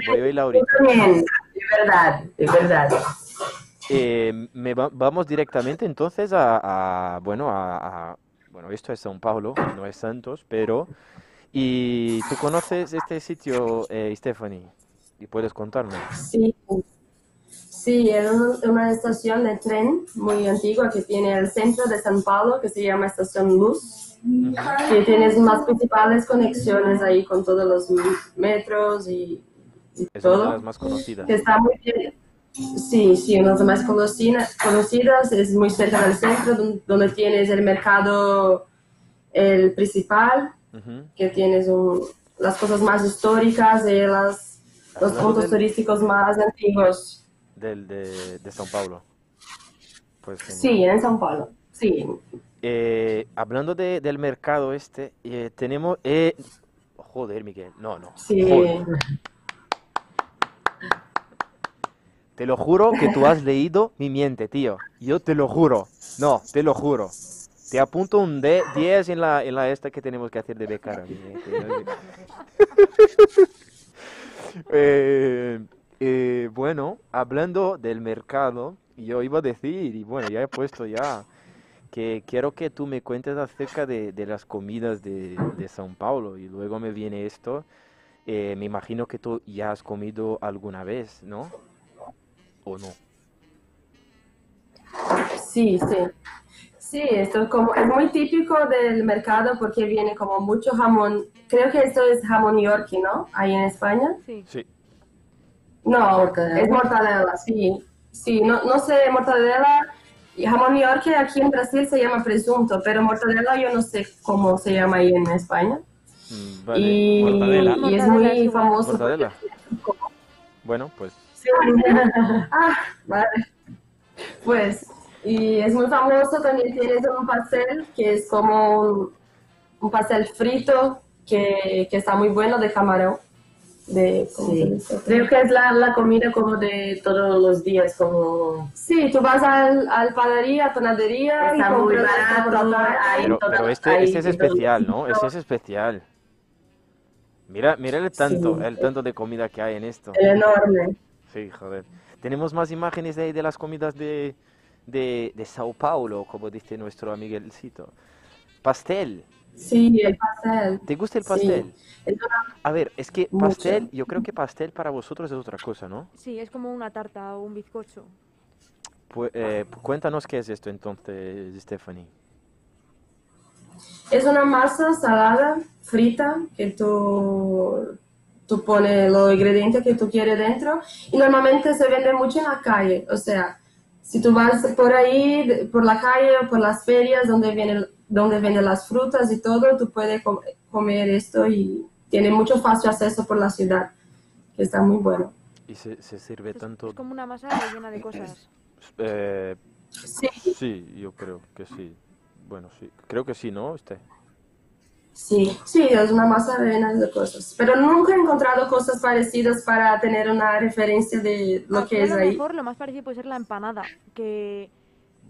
Voy yo y Yo Laurita. también, de verdad, de verdad. Eh, me va- vamos directamente entonces a, a- bueno, a, a- bueno, esto es São Paulo, no es Santos, pero, ¿y tú conoces este sitio, eh, Stephanie? Y puedes contarme. Sí, sí, es un- una estación de tren muy antigua que tiene el centro de San Paulo, que se llama Estación Luz, que tienes las principales conexiones ahí con todos los metros y, y Es una de todo. las más conocidas. que está muy bien. Sí, sí, una de las más conocina- conocidas, es muy cerca del centro, don- donde tienes el mercado, el principal, Ujú. que tienes un- las cosas más históricas y las, los puntos del- turísticos más antiguos. Del, de, de São Paulo. Pues. Sí, en São Paulo. Sí, Eh, hablando de- del mercado este, eh, tenemos... eh, joder, Miguel. No, no. sí. Joder. Te lo juro que tú has leído mi mente, tío. Yo te lo juro. No, te lo juro. Te apunto un D 10 en la, en la esta que tenemos que hacer de becara. Eh, eh, bueno, hablando del mercado, yo iba a decir, y bueno, ya he puesto ya, que quiero que tú me cuentes acerca de, de las comidas de, de São Paulo. Y luego me viene esto. Eh, me imagino que tú ya has comido alguna vez, ¿no? ¿O no? Sí, sí. Sí, esto es como, es muy típico del mercado porque viene como mucho jamón. Creo que esto es jamón yorkie, ¿no? Ahí en España. Sí. Sí. No, Mortadela. es mortadela, sí. Sí, no, no sé, mortadela. y Jamón yorkie aquí en Brasil se llama presunto, pero mortadela yo no sé cómo se llama ahí en España. Mm, vale. Y, Mortadela. y es muy famoso. Mortadela. Bueno, pues Sí. Ah, vale. Pues, y es muy famoso, también tienes un pastel que es como un, un pastel frito que, que está muy bueno de camarón. De, ¿cómo se Sí. Creo que es la, la comida como de todos los días, como Sí, tú vas al, al panadería, panadería y está muy compras barato. hay Pero, toda- pero este, hay este es especial, ¿no? Este es especial. Mira, mira el tanto, Sí. el tanto de comida que hay en esto. El enorme. Sí, joder. Tenemos más imágenes de, ahí de las comidas de, de, de Sao Paulo, como dice nuestro amiguelcito. Pastel. Sí, el pastel. ¿Te gusta el pastel? A ver, es que Mucho. pastel, yo creo que pastel para vosotros es otra cosa, ¿no? Sí, es como una tarta o un bizcocho. Pues, eh, cuéntanos qué es esto entonces, Stephanie. Es una masa salada, frita, que tú, tú pones los ingredientes que tú quieres dentro y normalmente se vende mucho en la calle. O sea, si tú vas por ahí, por la calle o por las ferias donde, vienen, donde venden las frutas y todo, tú puedes com- comer esto y tiene mucho fácil acceso por la ciudad, que está muy bueno. Y se, se sirve Es, tanto... es como una masa rellena de cosas. eh, Sí, sí, yo creo que sí. Bueno, sí. Creo que sí, ¿no? Este. Sí, sí, es una masa rellena de cosas. Pero nunca he encontrado cosas parecidas para tener una referencia de lo Aquí que a es lo ahí. mejor lo más parecido puede ser la empanada, que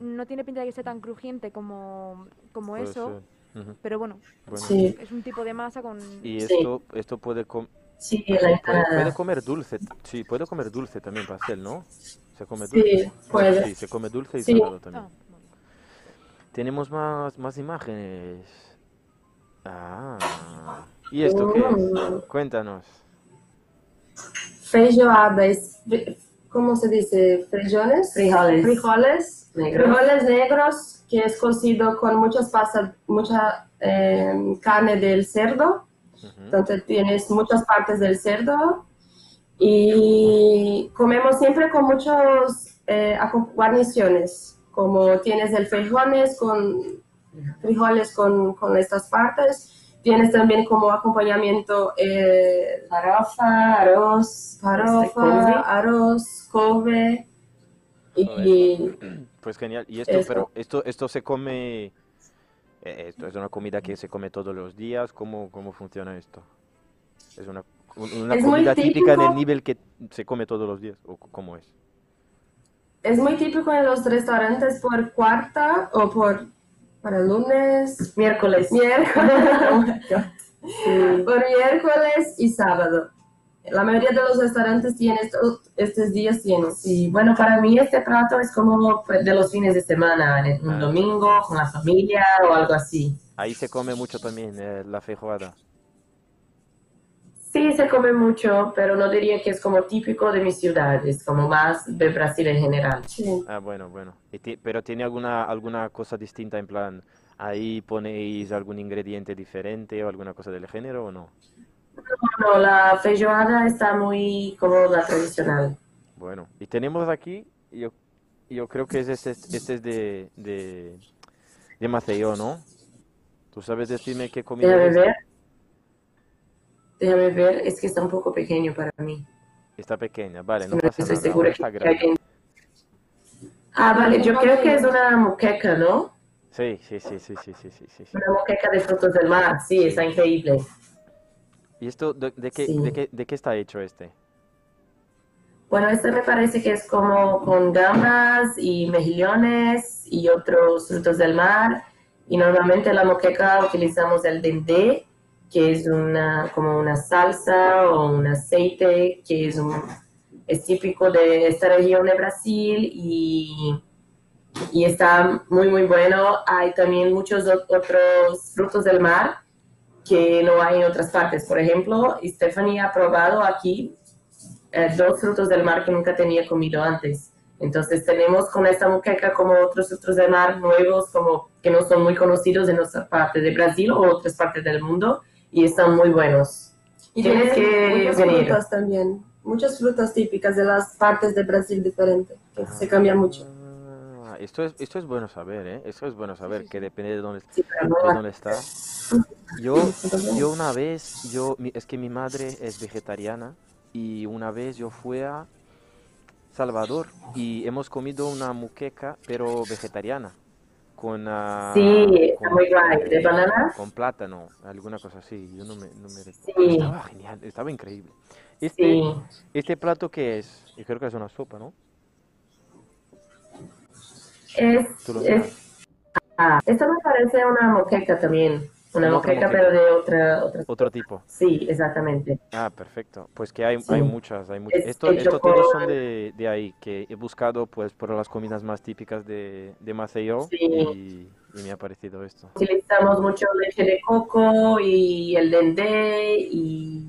no tiene pinta de que sea tan crujiente como, como Puede eso, ser. Ujú, pero bueno, Bueno. Sí, es un tipo de masa con... Y Sí. esto, esto puede, com- Sí, la puede, puede comer dulce. Sí, puede comer dulce también pastel, ¿no? Se come dulce. sí, puede. Sí, se come dulce y Sí. salado también. Ah, bueno. Tenemos más, más imágenes. Ah. ¿Y esto qué es? Mm. Cuéntanos. Feijoada, es, ¿cómo se dice? ¿Frijoles? Frijoles. Frijoles. Negros. Frijoles negros, que es cocido con muchas pasas, mucha eh, carne del cerdo. Entonces tienes muchas partes del cerdo. Y comemos siempre con muchas guarniciones, como tienes el frijoles con, frijoles con, con estas partes. Tienes también como acompañamiento eh, Farofa, arroz, farofa, este, arroz, couve y Pues genial. Y esto, pero esto, esto se come. eh, Esto es una comida que se come todos los días. ¿Cómo, cómo funciona esto? Es una, un- una Es comida típica en el nivel que se come todos los días. ¿O cómo es? es muy típico en los restaurantes por cuarta o por para lunes, Miércoles. miércoles, por miércoles y sábado. La mayoría de los restaurantes tienen estos, estos días llenos. Sí, bueno, para mí este plato es como de los fines de semana, un Ah. domingo con la familia o algo así. Ahí se come mucho también eh, la feijoada. Sí, se come mucho, pero no diría que es como típico de mi ciudad, es como más de Brasil en general. Sí. Ah, bueno, bueno. Pero tiene alguna, alguna cosa distinta en plan, ahí ponéis algún ingrediente diferente o alguna cosa del género o no? No, la feijoada está muy como la tradicional. Bueno, y tenemos aquí, yo, yo creo que es este, este es de, de, de Maceió, ¿no? ¿Tú sabes decirme qué comida es? Déjame ver, es que está un poco pequeño para mí. Está pequeña, vale, no, estoy segura que, que alguien... Ah, vale, yo creo que es una moqueca, ¿no? Sí, sí, sí, sí, sí, sí, sí. Una moqueca de frutos del mar, sí, está increíble. ¿Y esto de, qué, de, qué, de, qué, está hecho este? Bueno, este me parece que es como con gambas y mejillones y otros frutos del mar. Y normalmente la moqueca utilizamos el dendé, que es una, como una salsa o un aceite que es, un, es típico de esta región de Brasil y, y está muy, muy bueno. Hay también muchos otros frutos del mar que no hay en otras partes. Por ejemplo, Stephanie ha probado aquí eh, dos frutos del mar que nunca tenía comido antes. Entonces tenemos con esta muqueca como otros frutos del mar nuevos, como que no son muy conocidos en nuestra parte de Brasil o otras partes del mundo y están muy buenos. Y Tienes tienen que muchas venir. frutas también, muchas frutas típicas de las partes de Brasil diferentes, que se cambia mucho. Ah, esto es, esto es bueno saber, ¿eh? Esto es bueno saber, que depende de dónde, Sí, de dónde está. Yo, yo una vez, yo, mi- es que mi madre es vegetariana y una vez yo fui a Salvador y hemos comido una muqueca, pero vegetariana, con, ah, Sí, con, muy guay. ¿De eh, banana? con plátano, alguna cosa así. Yo no me, no me. Sí. Estaba genial, estaba increíble. Este, Sí. este plato que es, yo creo que es una sopa, ¿no? Es, es- ah, esta me parece una moqueca también. Una moqueca, pero de otra, otra. Otro tipo. Sí, exactamente. Ah, perfecto. Pues que hay, Sí. hay muchas, hay muchas. Es Esto, esto todos son de, de ahí, que he buscado pues por las comidas más típicas de, de Maceió Sí. y, y me ha parecido esto. Utilizamos mucho leche de coco y el dendé y,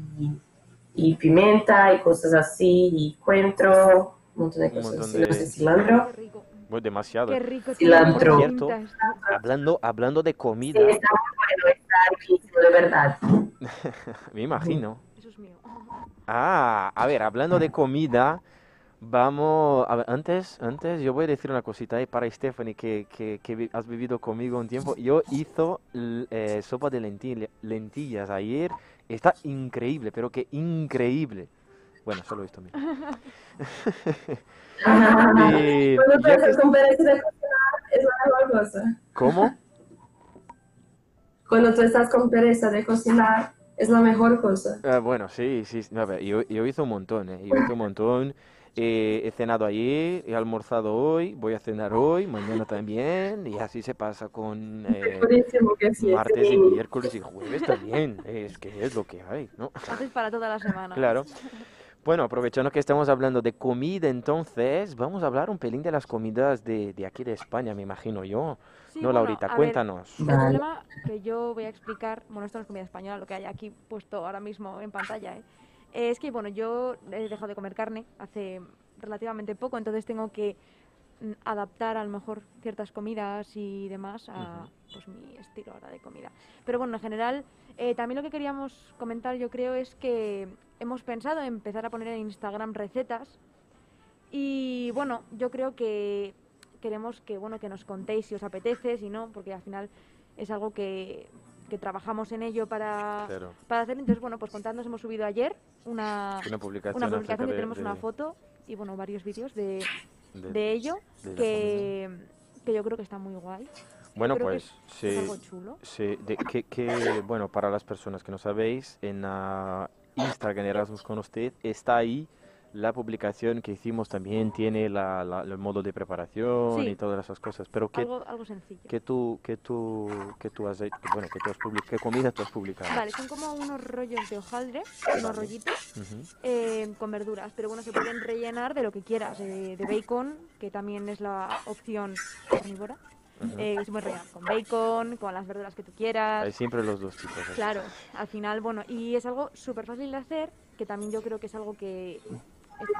y pimienta y cosas así, y cuentro, un montón de Un cosas. montón así, de- no sé, cilantro. Muy demasiado. Qué rico. Cilantro. Cierto. está. Hablando, hablando de Sí, comida, está muy bueno, está riquísimo, de verdad. me imagino. Eso es mío. Ah, a ver, hablando de comida, vamos, a ver, antes, antes yo voy a decir una cosita ahí para Stephanie que, que, que has vivido conmigo un tiempo. Yo hizo eh, sopa de lentilla- lentillas ayer, está increíble, pero que increíble. Bueno, solo esto mismo. Eh, Cuando tú ya que- estás con pereza de cocinar, es la mejor cosa. ¿Cómo? Cuando tú estás con pereza de cocinar, es la mejor cosa. Ah, bueno, sí, sí, a ver, yo, yo hice un montón, ¿eh? Yo hice un montón. Eh, he cenado ayer, he almorzado hoy, voy a cenar hoy, mañana también, y así se pasa con eh, que sí. martes y sí. miércoles y jueves también. Es que es lo que hay, ¿no? Haces para toda la semana. Claro. Bueno, aprovechando que estamos hablando de comida, entonces vamos a hablar un pelín de las comidas de, de aquí de España, me imagino yo. Sí, no, bueno, Laurita, ver, cuéntanos. El problema que yo voy a explicar, bueno, esto no es comida española, lo que hay aquí puesto ahora mismo en pantalla, ¿eh? es que, bueno, yo he dejado de comer carne hace relativamente poco, entonces tengo que adaptar a lo mejor ciertas comidas y demás a pues, mi estilo ahora de comida. Pero bueno, en general, eh, también lo que queríamos comentar yo creo es que hemos pensado en empezar a poner en Instagram recetas y bueno, yo creo que queremos que bueno que nos contéis si os apetece, si no, porque al final es algo que, que trabajamos en ello para, Claro, para hacer. Entonces, bueno, pues contadnos, hemos subido ayer una, una publicación, una publicación que de- tenemos de- una foto y bueno, varios vídeos de, de- ello de que, que yo creo que está muy guay. Bueno, creo pues es sí. algo chulo. Sí, de, que, que, bueno, para las personas que no sabéis, en ah, Instagram Erasmus con usted está ahí la publicación que hicimos también, tiene la, la- el modo de preparación Sí. y todas esas cosas. Pero ¿qué, Algo, algo sencillo. qué tú, qué tú, qué tú has hecho? Bueno, que tú has publicado, ¿qué comida tú has publicado? Vale, son como unos rollos de hojaldre, Vale. unos rollitos Ujú, eh, con verduras, pero bueno, se pueden rellenar de lo que quieras, eh, de bacon, que también es la opción carnívora. ujú. Eh, se puede rellenar con bacon, con las verduras que tú quieras. Hay siempre los dos tipos. Claro, al final, bueno, y es algo súper fácil de hacer, que también yo creo que es algo que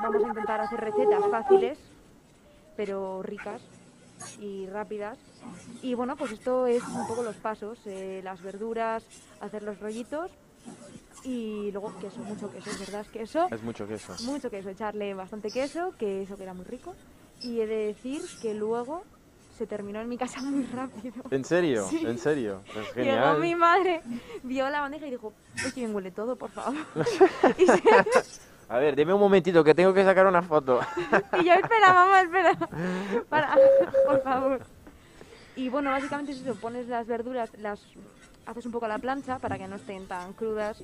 vamos a intentar hacer recetas fáciles, pero ricas y rápidas. Y bueno, pues esto es un poco los pasos, eh, las verduras, hacer los rollitos y luego queso, mucho queso, es verdad, es queso, Es mucho queso. mucho queso, echarle bastante queso, que eso queda muy rico. Y he de decir que luego se terminó en mi casa muy rápido. ¿En serio? Sí. ¿En serio? Pues Llegó genial. mi madre, vio la bandeja y dijo, bien huele todo, por favor. y, se- A ver, deme un momentito que tengo que sacar una foto. y yo, espera, mamá, espera. Para, por favor. Y bueno, básicamente es eso, pones las verduras, las haces un poco a la plancha para que no estén tan crudas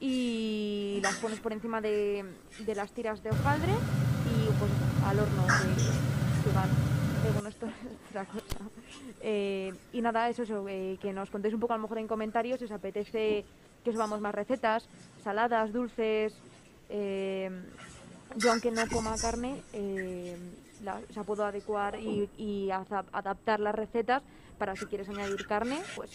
y las pones por encima de, de las tiras de hojaldre y pues al horno que, que van. Eh, bueno, esto es otra cosa. Eh, y nada, eso, eso eh, que nos contéis un poco a lo mejor en comentarios si os apetece que subamos más recetas, saladas, dulces. Eh, yo aunque no coma carne, eh, la- o sea, puedo adecuar y, y adaptar las recetas para si quieres añadir carne, pues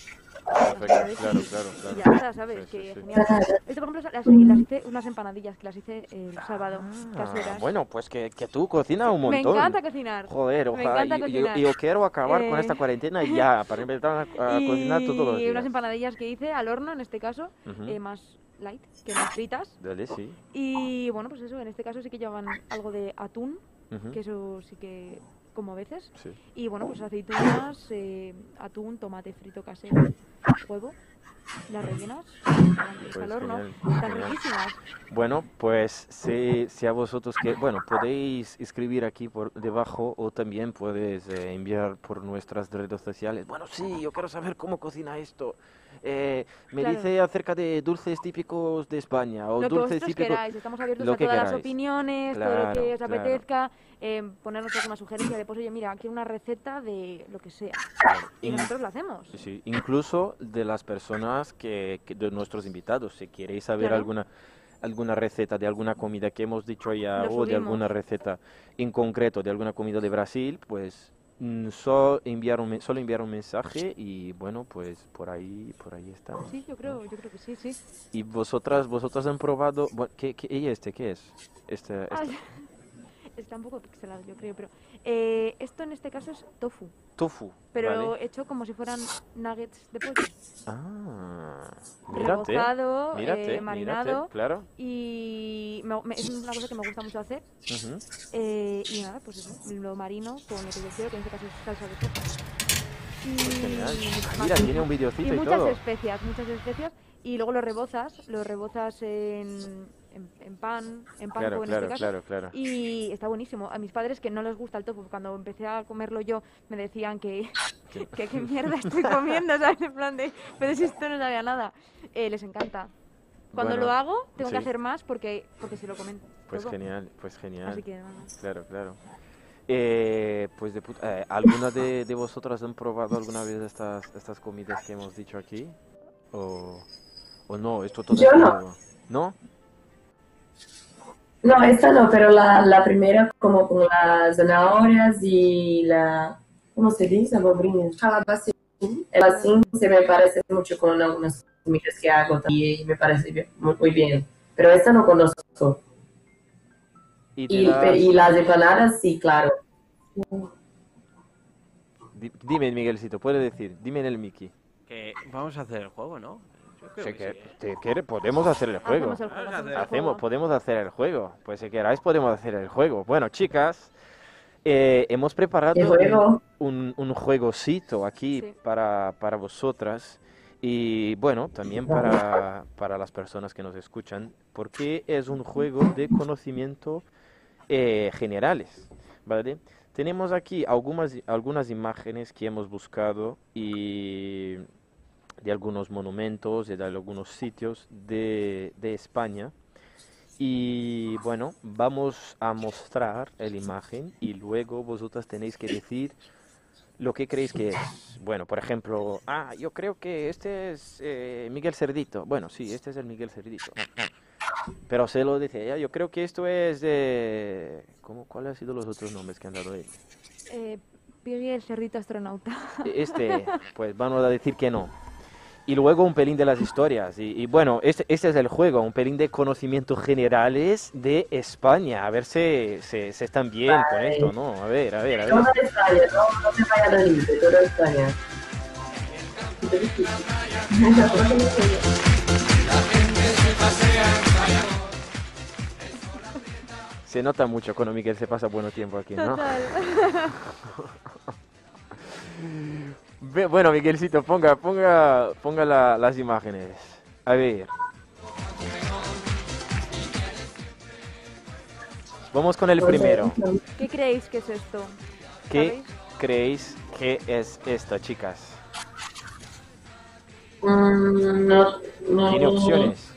Perfecto, claro, y- claro, y claro. ya está, ¿sabes? Sí, que sí. genial. Esto, por ejemplo, las, las hice unas empanadillas que las hice el sábado, Ah, caseras. bueno, pues que, que tú cocinas un Me montón. encanta cocinar. Joder, Me ojalá. encanta y- y- cocinar. y yo quiero acabar con Eh, esta cuarentena ya, para empezar a, a cocinar todos los y unas empanadillas que hice al horno, en este caso, eh, más light que más fritas. Dale, sí. Y bueno, pues eso, en este caso sí que llevan algo de atún, que eso sí que como a veces. Sí. Y bueno, pues aceitunas, eh, atún, tomate frito casero, huevo, las rellenas, Pues al horno, genial, están genial. riquísimas. Bueno, pues si, si a vosotros que, bueno, podéis escribir aquí por debajo o también puedes eh, enviar por nuestras redes sociales. Bueno, sí, yo quiero saber cómo cocina esto. Eh, me Claro. dice acerca de dulces típicos de España o Lo que dulces vosotros típicos. queráis, estamos abiertos a que todas las opiniones, todo lo que os claro. apetezca, eh, ponernos alguna sugerencia de, pues oye, mira, quiero una receta de lo que sea. Y In- nosotros lo hacemos. Sí, incluso de las personas que, que- de nuestros invitados, si queréis saber alguna alguna receta de alguna comida que hemos dicho ya o de alguna receta en concreto de alguna comida de Brasil, pues Solo enviar un, solo enviar un mensaje y bueno, pues por ahí, por ahí estamos. Sí, yo creo, yo creo que sí, sí. Y vosotras, vosotras han probado, bueno, ¿qué, qué, y este qué es? Este, Ah, este- está un poco pixelado, yo creo, pero eh, esto en este caso es tofu, tofu, pero ¿vale? hecho como si fueran nuggets de pollo, Ah, mírate, rebozado, mírate, eh, marinado mírate, claro. y me- me- es una cosa que me gusta mucho hacer. Eh, y nada, pues eso, lo marino con lo que yo quiero, que en este caso es salsa de soja. Y, Mira, tiene un y videocito y, muchas todo. especias, muchas especias y luego lo rebozas, lo rebozas en, en, en pan, en pan Claro, en claro, este caso. claro, claro. Y está buenísimo. A mis padres que no les gusta el tofu, cuando empecé a comerlo yo, me decían que ¿Qué? que mierda estoy comiendo, ¿sabes? En plan de, pero si esto no sabía nada. Eh, les encanta. Cuando Bueno, lo hago, tengo sí. que hacer más porque, porque se lo comen. Pues todo. genial, pues genial. Así que nada. Claro, claro. Eh, pues de puta, eh, ¿alguna de, de vosotras han probado alguna vez estas, estas comidas que hemos dicho aquí? ¿O, o no? Esto todo Yo es no. nuevo. ¿No? No, esta no, pero la, la primera como con las zanahorias y la, ¿cómo se dice? Abobrinha. Calabacín. El así se me parece mucho con algunas comidas que hago también y me parece bien- muy, muy bien. Pero esta no conozco. Y, Y, das- y las empanadas, sí, claro. di- dime, Miguelcito, puedes decir, dime en el Mickey. Que vamos a hacer el juego, ¿no? Si que te quiere- podemos hacer el juego. Hacemos el juego. Hacemos el hacer- Hacemos, juego. podemos hacer el juego. Pues si queráis podemos hacer el juego. Bueno, chicas, eh, hemos preparado juego. un, un juegocito aquí Sí. para, para vosotras y bueno, también para, para las personas que nos escuchan, porque es un juego de conocimiento eh, generales, ¿vale? Tenemos aquí algunas, algunas imágenes que hemos buscado y de algunos monumentos de algunos sitios de, de España. Y bueno, vamos a mostrar la imagen y luego vosotras tenéis que decir lo que creéis que es. Bueno, por ejemplo, ah, yo creo que este es eh, Miguel Cerdito. Bueno, sí, este es el Miguel Cerdito. Ah, ah. Pero se lo dice ella, yo creo que esto es de... ¿Cómo, ¿Cuáles han sido los otros nombres que han dado él? Eh, Piggy el cerdito astronauta. Este, pues vamos a decir que no. Y luego un pelín de las historias. Y, y bueno, este, este es el juego, un pelín de conocimientos generales de España. A ver si se, se están bien con esto, ¿no? A ver, a ver, a ver. España, no, no te España. Se nota mucho cuando Miguel se pasa bueno tiempo aquí, ¿no? Total. Bueno, Miguelcito, ponga, ponga, ponga la- las imágenes. A ver. Vamos con el primero. ¿Qué creéis que es esto? ¿Qué ¿Sabéis? creéis que es esto, chicas? Mm, no, no. Tiene opciones.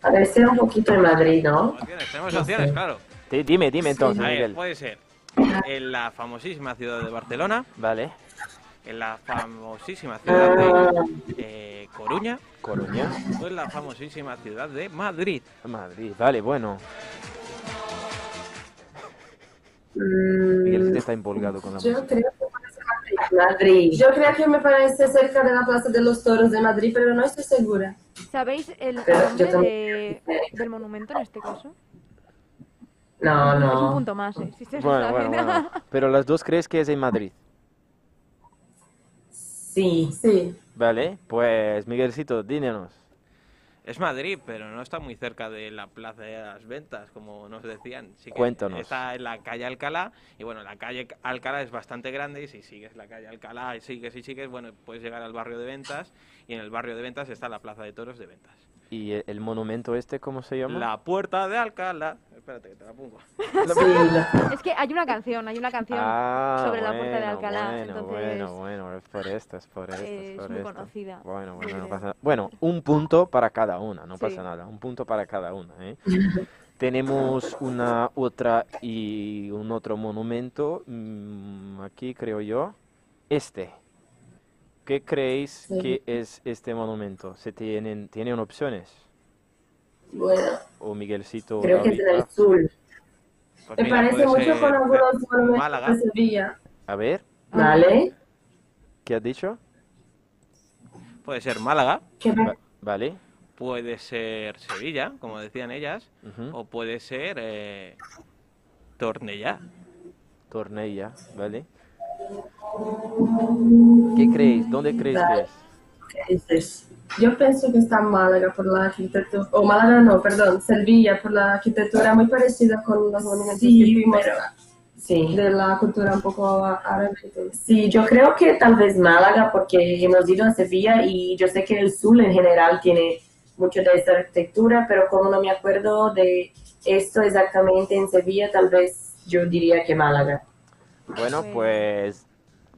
Parece un poquito de Madrid, ¿no? Opciones, Tenemos opciones, claro. Di- Dime, dime entonces, A ver, Miguel. puede ser en la famosísima ciudad de Barcelona, Vale. en la famosísima ciudad de eh, Coruña Coruña, o en la famosísima ciudad de Madrid. Madrid. Vale, bueno. mm, Miguelcito está empolgado con la yo música. creo que parece Madrid. Madrid. Yo creo que me parece cerca de la Plaza de los Toros de Madrid, pero no estoy segura. ¿Sabéis el nombre de- del monumento en este caso? No, Es un no. punto más, ¿eh? Si se lo Bueno, bueno, bueno. Pero las dos crees que es en Madrid. Sí. Sí. Vale, pues Miguelcito, dínenos. Es Madrid, pero no está muy cerca de la Plaza de las Ventas, como nos decían. Sí que Cuéntanos. Está en la calle Alcalá, y bueno, la calle Alcalá es bastante grande, y si sigues la calle Alcalá y sigues y sigues, bueno, puedes llegar al barrio de Ventas, y en el barrio de Ventas está la Plaza de Toros de Ventas. ¿Y el, el monumento este cómo se llama? La Puerta de Alcalá. Espérate que te la pongo. Sí, Es que hay una canción, hay una canción Ah, sobre la puerta de bueno, Alcalá, Bueno, entonces, bueno, bueno, es por esto, es por esto, eh, es por es muy esto. conocida. Bueno, bueno, no pasa nada. Bueno, un punto para cada una, no Sí. pasa nada. Un punto para cada una, ¿eh? Tenemos una otra y un otro monumento. mm, aquí creo yo. Este. ¿Qué creéis Sí. que es este monumento? ¿Se tienen, tienen opciones? bueno, ¿O Miguelcito? creo que es en el ahorita? sur. Pues Me mira, parece mucho con algunos monumentos de Sevilla. A ver, Vale. ¿qué has dicho? Puede ser Málaga, Va- vale. puede ser Sevilla, como decían ellas, o puede ser eh, Tornellá. Tornella, vale. ¿Qué creéis? ¿Dónde creéis que es? ¿Qué dices? Yo pienso que está Málaga por la arquitectura, o Málaga no, perdón, Sevilla por la arquitectura muy parecida con los monumentos Sí, que vimos pero- Sí. de la cultura un poco árabe. Sí, yo creo que tal vez Málaga, porque hemos ido a Sevilla y yo sé que el sur en general tiene mucho de esta arquitectura, pero como no me acuerdo de esto exactamente en Sevilla, tal vez yo diría que Málaga. Bueno, Pues- pues...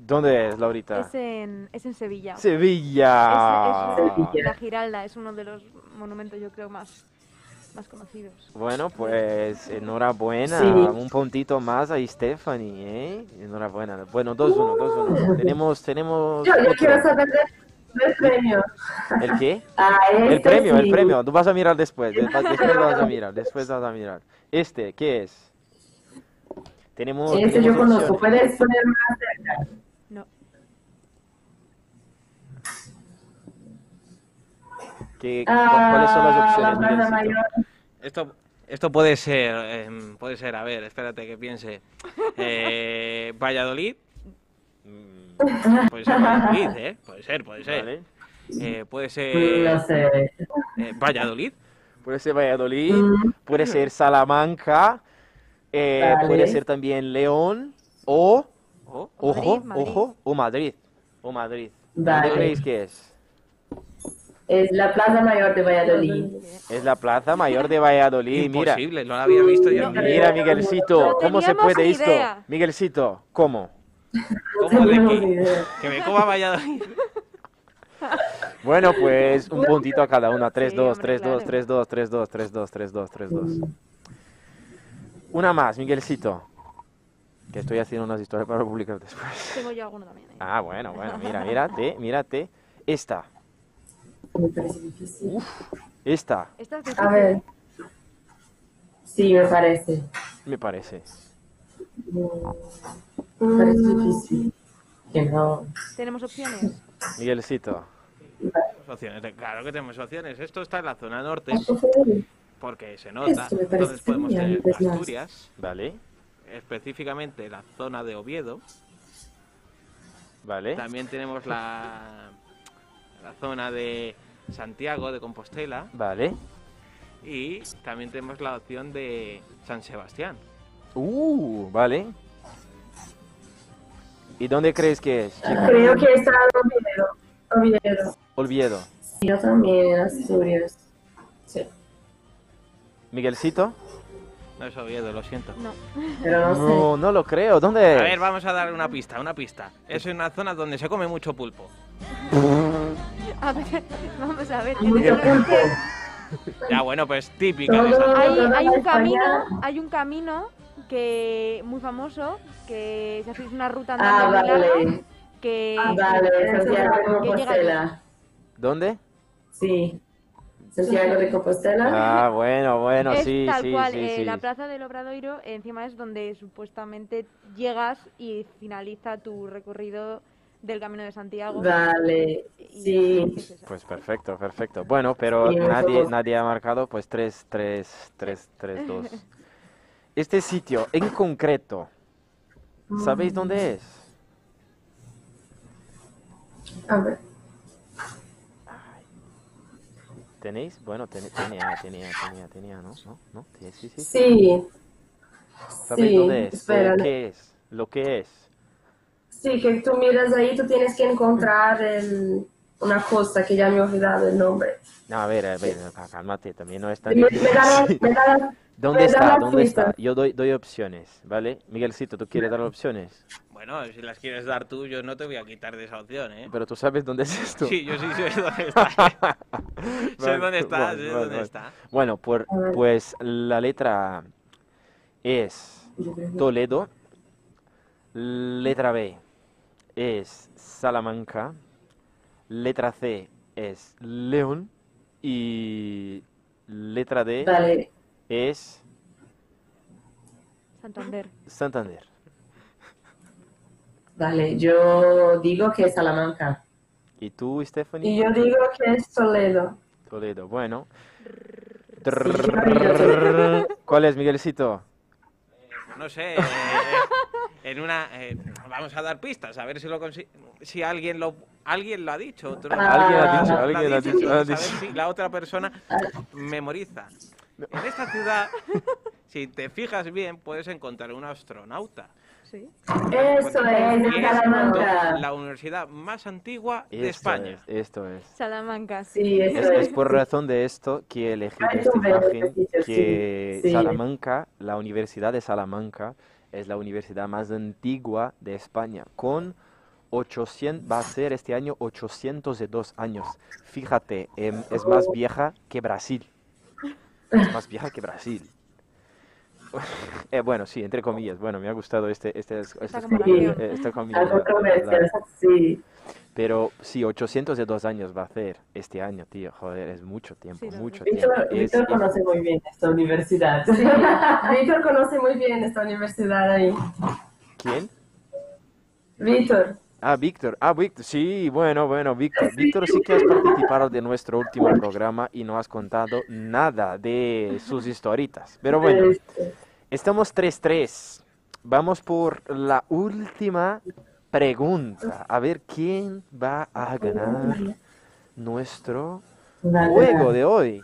¿Dónde es, Laurita? Es en, es en Sevilla. Sevilla. Es- es-. La Giralda es uno de los monumentos, yo creo, más, más conocidos. Bueno, pues enhorabuena. Sí. Un puntito más a Stephanie, ¿eh? Enhorabuena. Bueno, 2-1, 2-1. Tenemos, tenemos Yo, yo quiero saber del premio. ¿El qué? Ah, El este premio, el sí. premio. Tú vas a mirar después. de- Después vas a mirar. Después vas a mirar. Este, ¿qué es? Tenemos. Este yo tenemos conozco. opciones. ¿Puedes poner más cerca? No. ¿Qué- cu- ¿Cuáles son las Ah, opciones, la? Mayor. Esto, esto puede ser, em, puede ser, a ver, espérate que piense. Eh, Valladolid. Mm, Puede ser Valladolid, ¿eh? Puede ser, puede ser. Vale. Eh, puede No ser sé. eh, Valladolid. Puede ser Valladolid, Mm. puede ser Salamanca, eh, puede ser también León o, Oh, ojo, Madrid. ojo, o Madrid. O Madrid. ¿Dónde Vale. creéis que es? Es la Plaza Mayor de Valladolid. Es la Plaza Mayor de Valladolid. Mira, imposible, no lo había visto yo. No, en mi mira. Miguelcito, ¿cómo se puede esto? idea. Miguelcito, ¿cómo? ¿Cómo de qué? Que me coma Valladolid. Bueno, pues un puntito a cada una. 3-2, Sí, hombre, 3-2, claro. 3-2, 3-2, 3-2, 3-2, 3-2. Una más, Miguelcito. Que estoy haciendo unas historias para publicar después. Tengo yo alguno también. ¿eh? Ah, bueno, bueno, mira, mírate, mírate. Esta, Me parece difícil. esta, Esta es A ver, Sí, me parece. me parece. Me parece difícil. Que no. Tenemos opciones. Miguelcito. Opciones, claro que tenemos opciones. Esto está en la zona norte Esto fue- porque se nota. Entonces podemos genial, tener. Asturias, Vale, específicamente la zona de Oviedo. vale. También tenemos la, la zona de Santiago de Compostela Vale. y también tenemos la opción de San Sebastián. Uh, vale. ¿Y dónde crees que es, chica? creo que está Oviedo. Oviedo. Oviedo. Yo también, Asturias. Miguelcito. No es Oviedo, lo siento. No. pero no sé. No, no lo creo. ¿Dónde A es? ver, vamos a dar una pista, una pista. Es una zona donde se come mucho pulpo. A ver, vamos a ver. Mucho pulpo. Ya, bueno, pues típica de Todo- esa Hay, hay un camino, hay un camino que muy famoso que se hace una ruta Ah, andando larga vale. que Vale, que- que llega. ¿Dónde? Sí. Santiago de Compostela. Ah, bueno, bueno, es sí, tal sí, cual, sí, eh, sí. la plaza del Obradoiro encima es donde supuestamente llegas y finaliza tu recorrido del Camino de Santiago. Vale. Sí. es esa. Pues perfecto, perfecto. Bueno, pero Sí, nadie, nadie ha marcado, pues 3, 3, 3, 3, 2. Este sitio en concreto, ¿sabéis dónde es? A ver. ¿Tenéis? Bueno, ten- tenía, tenía, tenía, tenía, ¿no? ¿No? ¿No? Sí, sí, sí. Sí. ¿Sabéis Sí, dónde es? espera. ¿O ¿Qué es? ¿Lo que es? Sí, que tú miras ahí, tú tienes que encontrar el, una cosa que ya me he olvidado el nombre. No, a ver, a ver, cá- cálmate, también no es tan Me, me da, me da- ¿Dónde me está? ¿Dónde está? Yo doy, doy opciones, ¿vale? Miguelcito, ¿tú quieres dar opciones? Bueno, si las quieres dar tú, yo no te voy a quitar de esa opción, ¿eh? Pero tú sabes dónde es esto. Sí, yo sí sé dónde está. sé Vale, dónde está, vale, sé vale, dónde vale. está. Bueno, por- ver. pues la letra A es Toledo, letra B es Salamanca, letra C es León y letra D Vale. es Santander. Santander. Vale, yo digo que es Salamanca. ¿Y tú, Stephanie? Y yo digo que es Toledo. Toledo. Bueno. ¿Cuál es, Miguelcito? No sé, eh, en una... eh, vamos a dar pistas, a ver si lo consi- si alguien lo alguien lo ha dicho. otro- Alguien ha dicho, Ah, alguien lo ha dicho. ha a ver dicho. si la otra persona memoriza. En esta ciudad, si te fijas bien, puedes encontrar un astronauta. Sí. Eso es, de Salamanca. la universidad más antigua de Esto España. es, esto es. Salamanca. Sí, Es, eso es es. por razón de esto que he elegido Hay esta imagen, que sí. Salamanca, la Universidad de Salamanca, es la universidad más antigua de España, con 800, va a ser este año 802 años. Fíjate, em, es más vieja que Brasil. Es más vieja que Brasil. Eh, bueno, sí, entre comillas. Bueno, me ha gustado este, este, esta, comparación. eh, esta sí. pero sí, 802 años va a hacer este año, tío. Joder, es mucho tiempo, Sí, mucho verdad. tiempo. Víctor, Es- Víctor es- conoce muy bien esta universidad. Sí, Víctor conoce muy bien esta universidad ahí. ¿Quién? Víctor. Ah, Víctor. Ah, Víctor. Sí, bueno, bueno, Víctor. Víctor, sí que has participado de nuestro último programa y no has contado nada de sus historitas. Pero bueno, estamos 3-3. Vamos por la última pregunta. A ver quién va a ganar nuestro juego de hoy.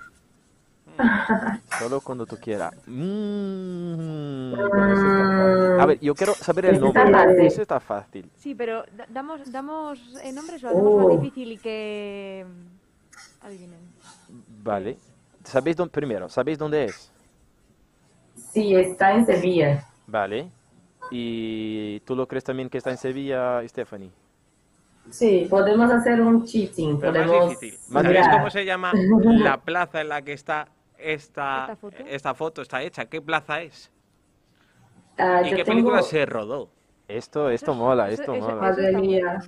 Solo cuando tú quieras. Mm, bueno. A ver, yo quiero saber el está nombre. Eso está fácil. Sí, pero da- damos, damos eh, nombres o hacemos más Oh. difícil y que mm, adivinen. Vale. ¿Sabéis dónde, primero, ¿sabéis dónde es? Sí, está en Sevilla. Vale. ¿Y tú lo crees también que está en Sevilla, Stephanie? Sí, podemos hacer un cheating. Pero más Podemos difícil. ¿Sabéis cómo se llama la plaza en la que está esta, ¿Esta foto? esta foto está hecha? ¿Qué plaza es? Ah, ¿Y qué tengo- película se rodó? Esto, esto mola, esto eso- mola. Madre mía.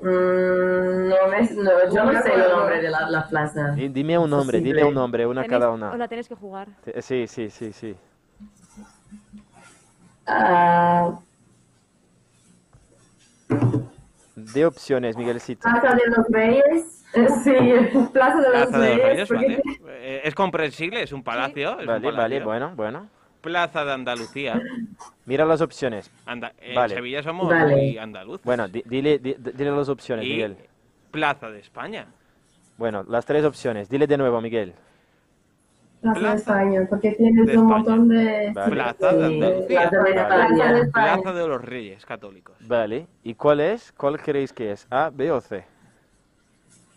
Mm, no, me, no, yo no sé el nombre de la, la plaza. Di- Dime un nombre, dime un nombre, una Tenéis- cada Os una. la tenéis que jugar. Te- Sí, sí, sí, sí. Ah, De opciones, Miguelcito. Plaza de los Reyes. Sí, Plaza de los Plaza de los Reyes. Reyes, porque- ¿vale? Eh, Es comprensible, es un palacio. es un Vale, vale, bueno, bueno. Plaza de Andalucía. Mira las opciones. Anda- en Vale. Sevilla somos Vale. muy andaluz. Bueno, di- dile, di- dile las opciones, y Miguel. Plaza de España. Bueno, las tres opciones. Dile de nuevo, Miguel. Plaza de España, porque tienes de un España. montón de... Vale. Plaza de Andalucía. Plaza de. Plaza de los Reyes Católicos. Vale. ¿Y cuál es? ¿Cuál creéis que es? ¿A, B o C?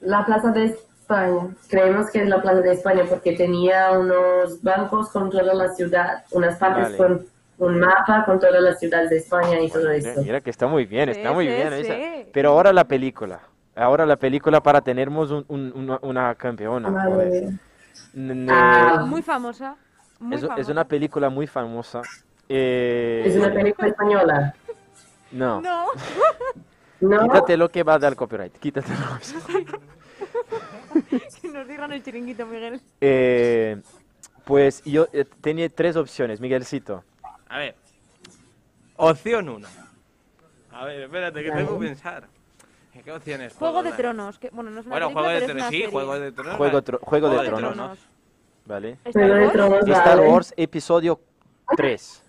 La Plaza de España. Creemos que es la Plaza de España porque tenía unos bancos con toda la ciudad, unas partes Vale. con un mapa con todas las ciudades de España y todo Mira, eso. mira que está muy bien, está Sí, muy sí, bien. sí. esa. Pero ahora la película. Ahora la película para tenernos un- un- una, una campeona. Ah, Muy famosa. Muy es, una película muy famosa. Eh, es una película española. No. No. ¿No? Quítate lo que va a dar copyright. Quítatelo. que nos digan el chiringuito, Miguel. Eh, pues yo eh, tenía tres opciones, Miguelcito. A ver. Opción 1. A ver, espérate, que tengo que pensar. ¿En ¿Qué opciones? Juego de dar? Tronos. Que, bueno, no es una Bueno, película, Juego de pero es Tronos, una sí, serie. Juego de Tronos. Juego, vale. tro- Juego de Juego de Tronos. Tronos. ¿Vale? Star Juego de Wars. Tronos, Star vale. Wars episodio 3.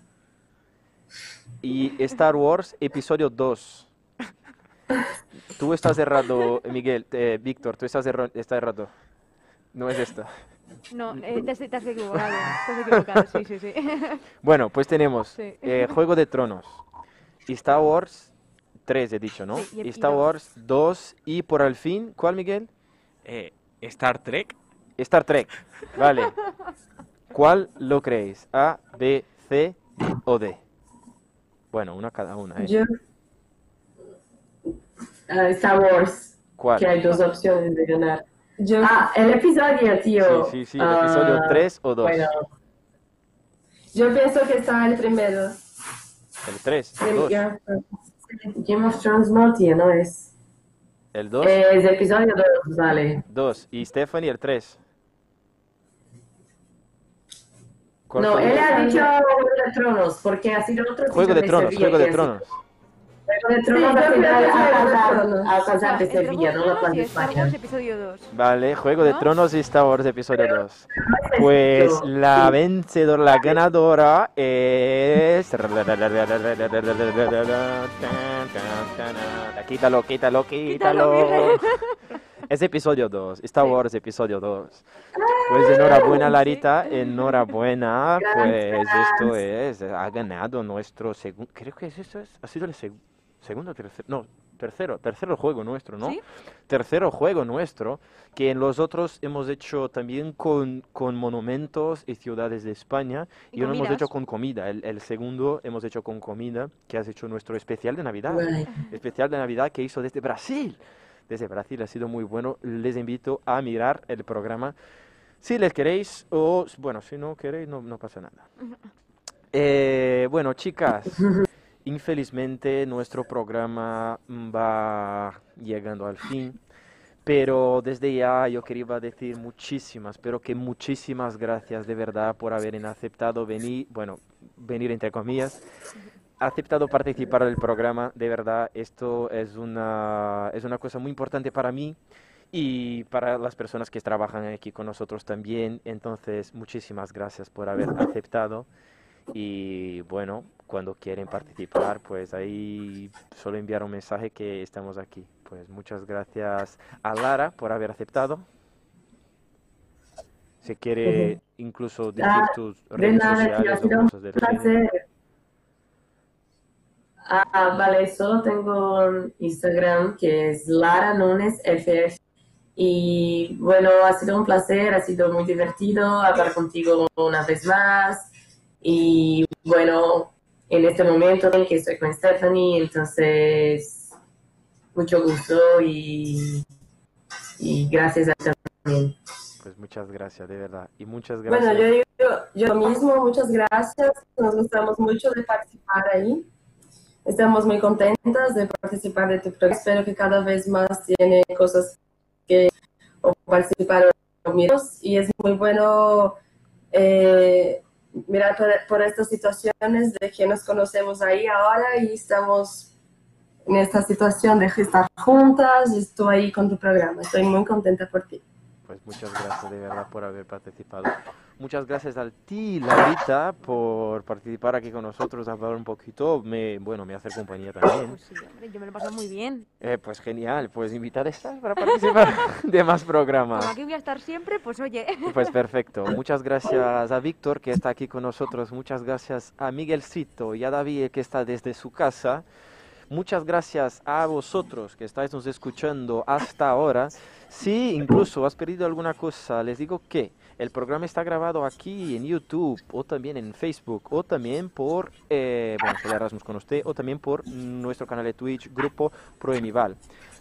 Y Star Wars episodio 2. Tú estás errado, Miguel. eh, Víctor, tú estás, erro- estás errado. No es esta. No, eh, te, has- te has equivocado. Te has equivocado, sí, sí, sí. Bueno, pues tenemos Sí. eh, Juego de Tronos. Y Star Wars 3, he dicho, ¿no? Sí, y- Star. Wars 2. Y por al fin, ¿cuál, Miguel? Eh, Star Trek. Star Trek. Vale. ¿Cuál lo creéis? ¿A, B, C o D? Bueno, una cada una, ¿eh? Yo, Ah, Star Wars, ¿Cuál? que hay dos opciones de ganar. yo, Ah, el episodio, tío. Sí, sí, sí, el episodio Ah, 3 o 2. Bueno, yo pienso que está el primero. El 3, el El- 2. ya. Game of Thrones no, tío, no es. El 2, Es episodio 2, vale. 2. Y Stephanie el 3. ¿Cuál No, él ha dicho Juego de Tronos, porque ha sido otro Juego de Tronos, Juego de ha sido- Tronos. Juego de Tronos Sí, al yo creo final que es a Juego de alcanzar, Tronos. a alcanzar de Entre Juego Sevilla, de no la Tronos Plaza y de Star España. Wars episodio 2. Vale, Juego de ¿No? Tronos y Star Wars episodio 2. Pues la vencedora, la ganadora es... Quítalo, quítalo, quítalo. Es episodio 2, Star. Wars episodio 2. Pues enhorabuena Larita, enhorabuena. Pues esto es, ha ganado nuestro segundo, creo que es eso es, ha sido el seg- segundo tercero, no, tercero, tercero juego nuestro, ¿no? ¿Sí? tercero juego nuestro, que en los otros hemos hecho también con, con monumentos y ciudades de España, Y y, uno hemos hecho con comida. El, el segundo hemos hecho con comida, que has hecho nuestro especial de Navidad. Vale. Especial de Navidad que hizo desde Brasil. Desde Brasil ha sido muy bueno. Les invito a mirar el programa. Si les queréis, o bueno, si no queréis, no, no pasa nada. Eh, bueno, chicas, infelizmente nuestro programa va llegando al fin, pero desde ya yo quería decir muchísimas, pero que muchísimas gracias de verdad por haber aceptado venir, bueno, venir entre comillas, aceptado participar del programa, de verdad, esto es una, es una cosa muy importante para mí y para las personas que trabajan aquí con nosotros también. Entonces, muchísimas gracias por haber aceptado. Y bueno, cuando quieren participar, pues ahí solo enviar un mensaje que estamos aquí. Pues muchas gracias a Lara por haber aceptado. Si quiere incluso decir Ah, tus De redes nada, ha sociales o sido un cosas del género. placer. Ah, vale, solo tengo un Instagram que es Lara Nunes FF. Y bueno, ha sido un placer, ha sido muy divertido hablar contigo una vez más. Y bueno, en este momento en que estoy con Stephanie, entonces mucho gusto y, y gracias a también. Pues muchas gracias, de verdad. Y muchas gracias. Bueno, yo digo, yo mismo, muchas gracias. Nos gustamos mucho de participar ahí. Estamos muy contentas de participar de tu programa. Espero que cada vez más tiene cosas que o participar conmigo. Y es muy bueno eh, mirar por, por estas situaciones de que nos conocemos ahí ahora y estamos en esta situación de estar juntas y estoy ahí con tu programa. Estoy muy contenta por ti. Pues muchas gracias de verdad por haber participado. Muchas gracias a ti, Larita, por participar aquí con nosotros, hablar un poquito. Me, bueno, me hace compañía también. Pues sí, hombre, yo me lo he pasado muy bien. Eh, pues genial, pues invitada estás para participar de más programas. Como aquí voy a estar siempre, pues oye. Pues perfecto. Muchas gracias a Víctor que está aquí con nosotros. Muchas gracias a Miguelcito y a David que está desde su casa. Muchas gracias a vosotros que estáis nos escuchando hasta ahora. Si incluso has perdido alguna cosa, les digo que el programa está grabado aquí en YouTube o también en Facebook o también por, eh, bueno, Erasmus con usted o también por nuestro canal de Twitch, Grupo Proemival.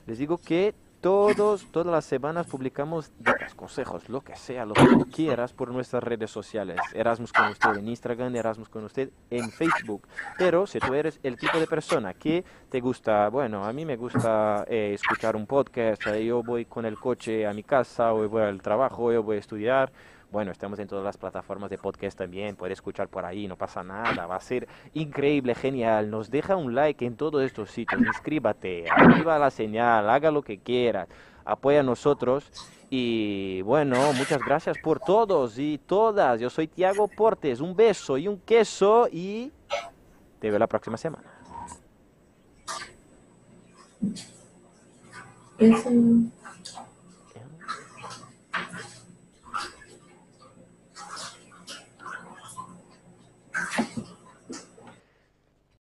Les digo que todos, todas las semanas publicamos consejos, lo que sea, lo que quieras por nuestras redes sociales. Erasmus con usted en Instagram, Erasmus con usted en Facebook. Pero si tú eres el tipo de persona que te gusta, bueno, a mí me gusta eh, escuchar un podcast, eh, yo voy con el coche a mi casa, o voy al trabajo, yo voy a estudiar. Bueno, estamos en todas las plataformas de podcast también, puedes escuchar por ahí, no pasa nada, va a ser increíble, genial. Nos deja un like en todos estos sitios, inscríbate, activa la señal, haga lo que quieras, apoya a nosotros. Y bueno, muchas gracias por todos y todas. Yo soy Tiago Portes, un beso y un queso y te veo la próxima semana. Eso.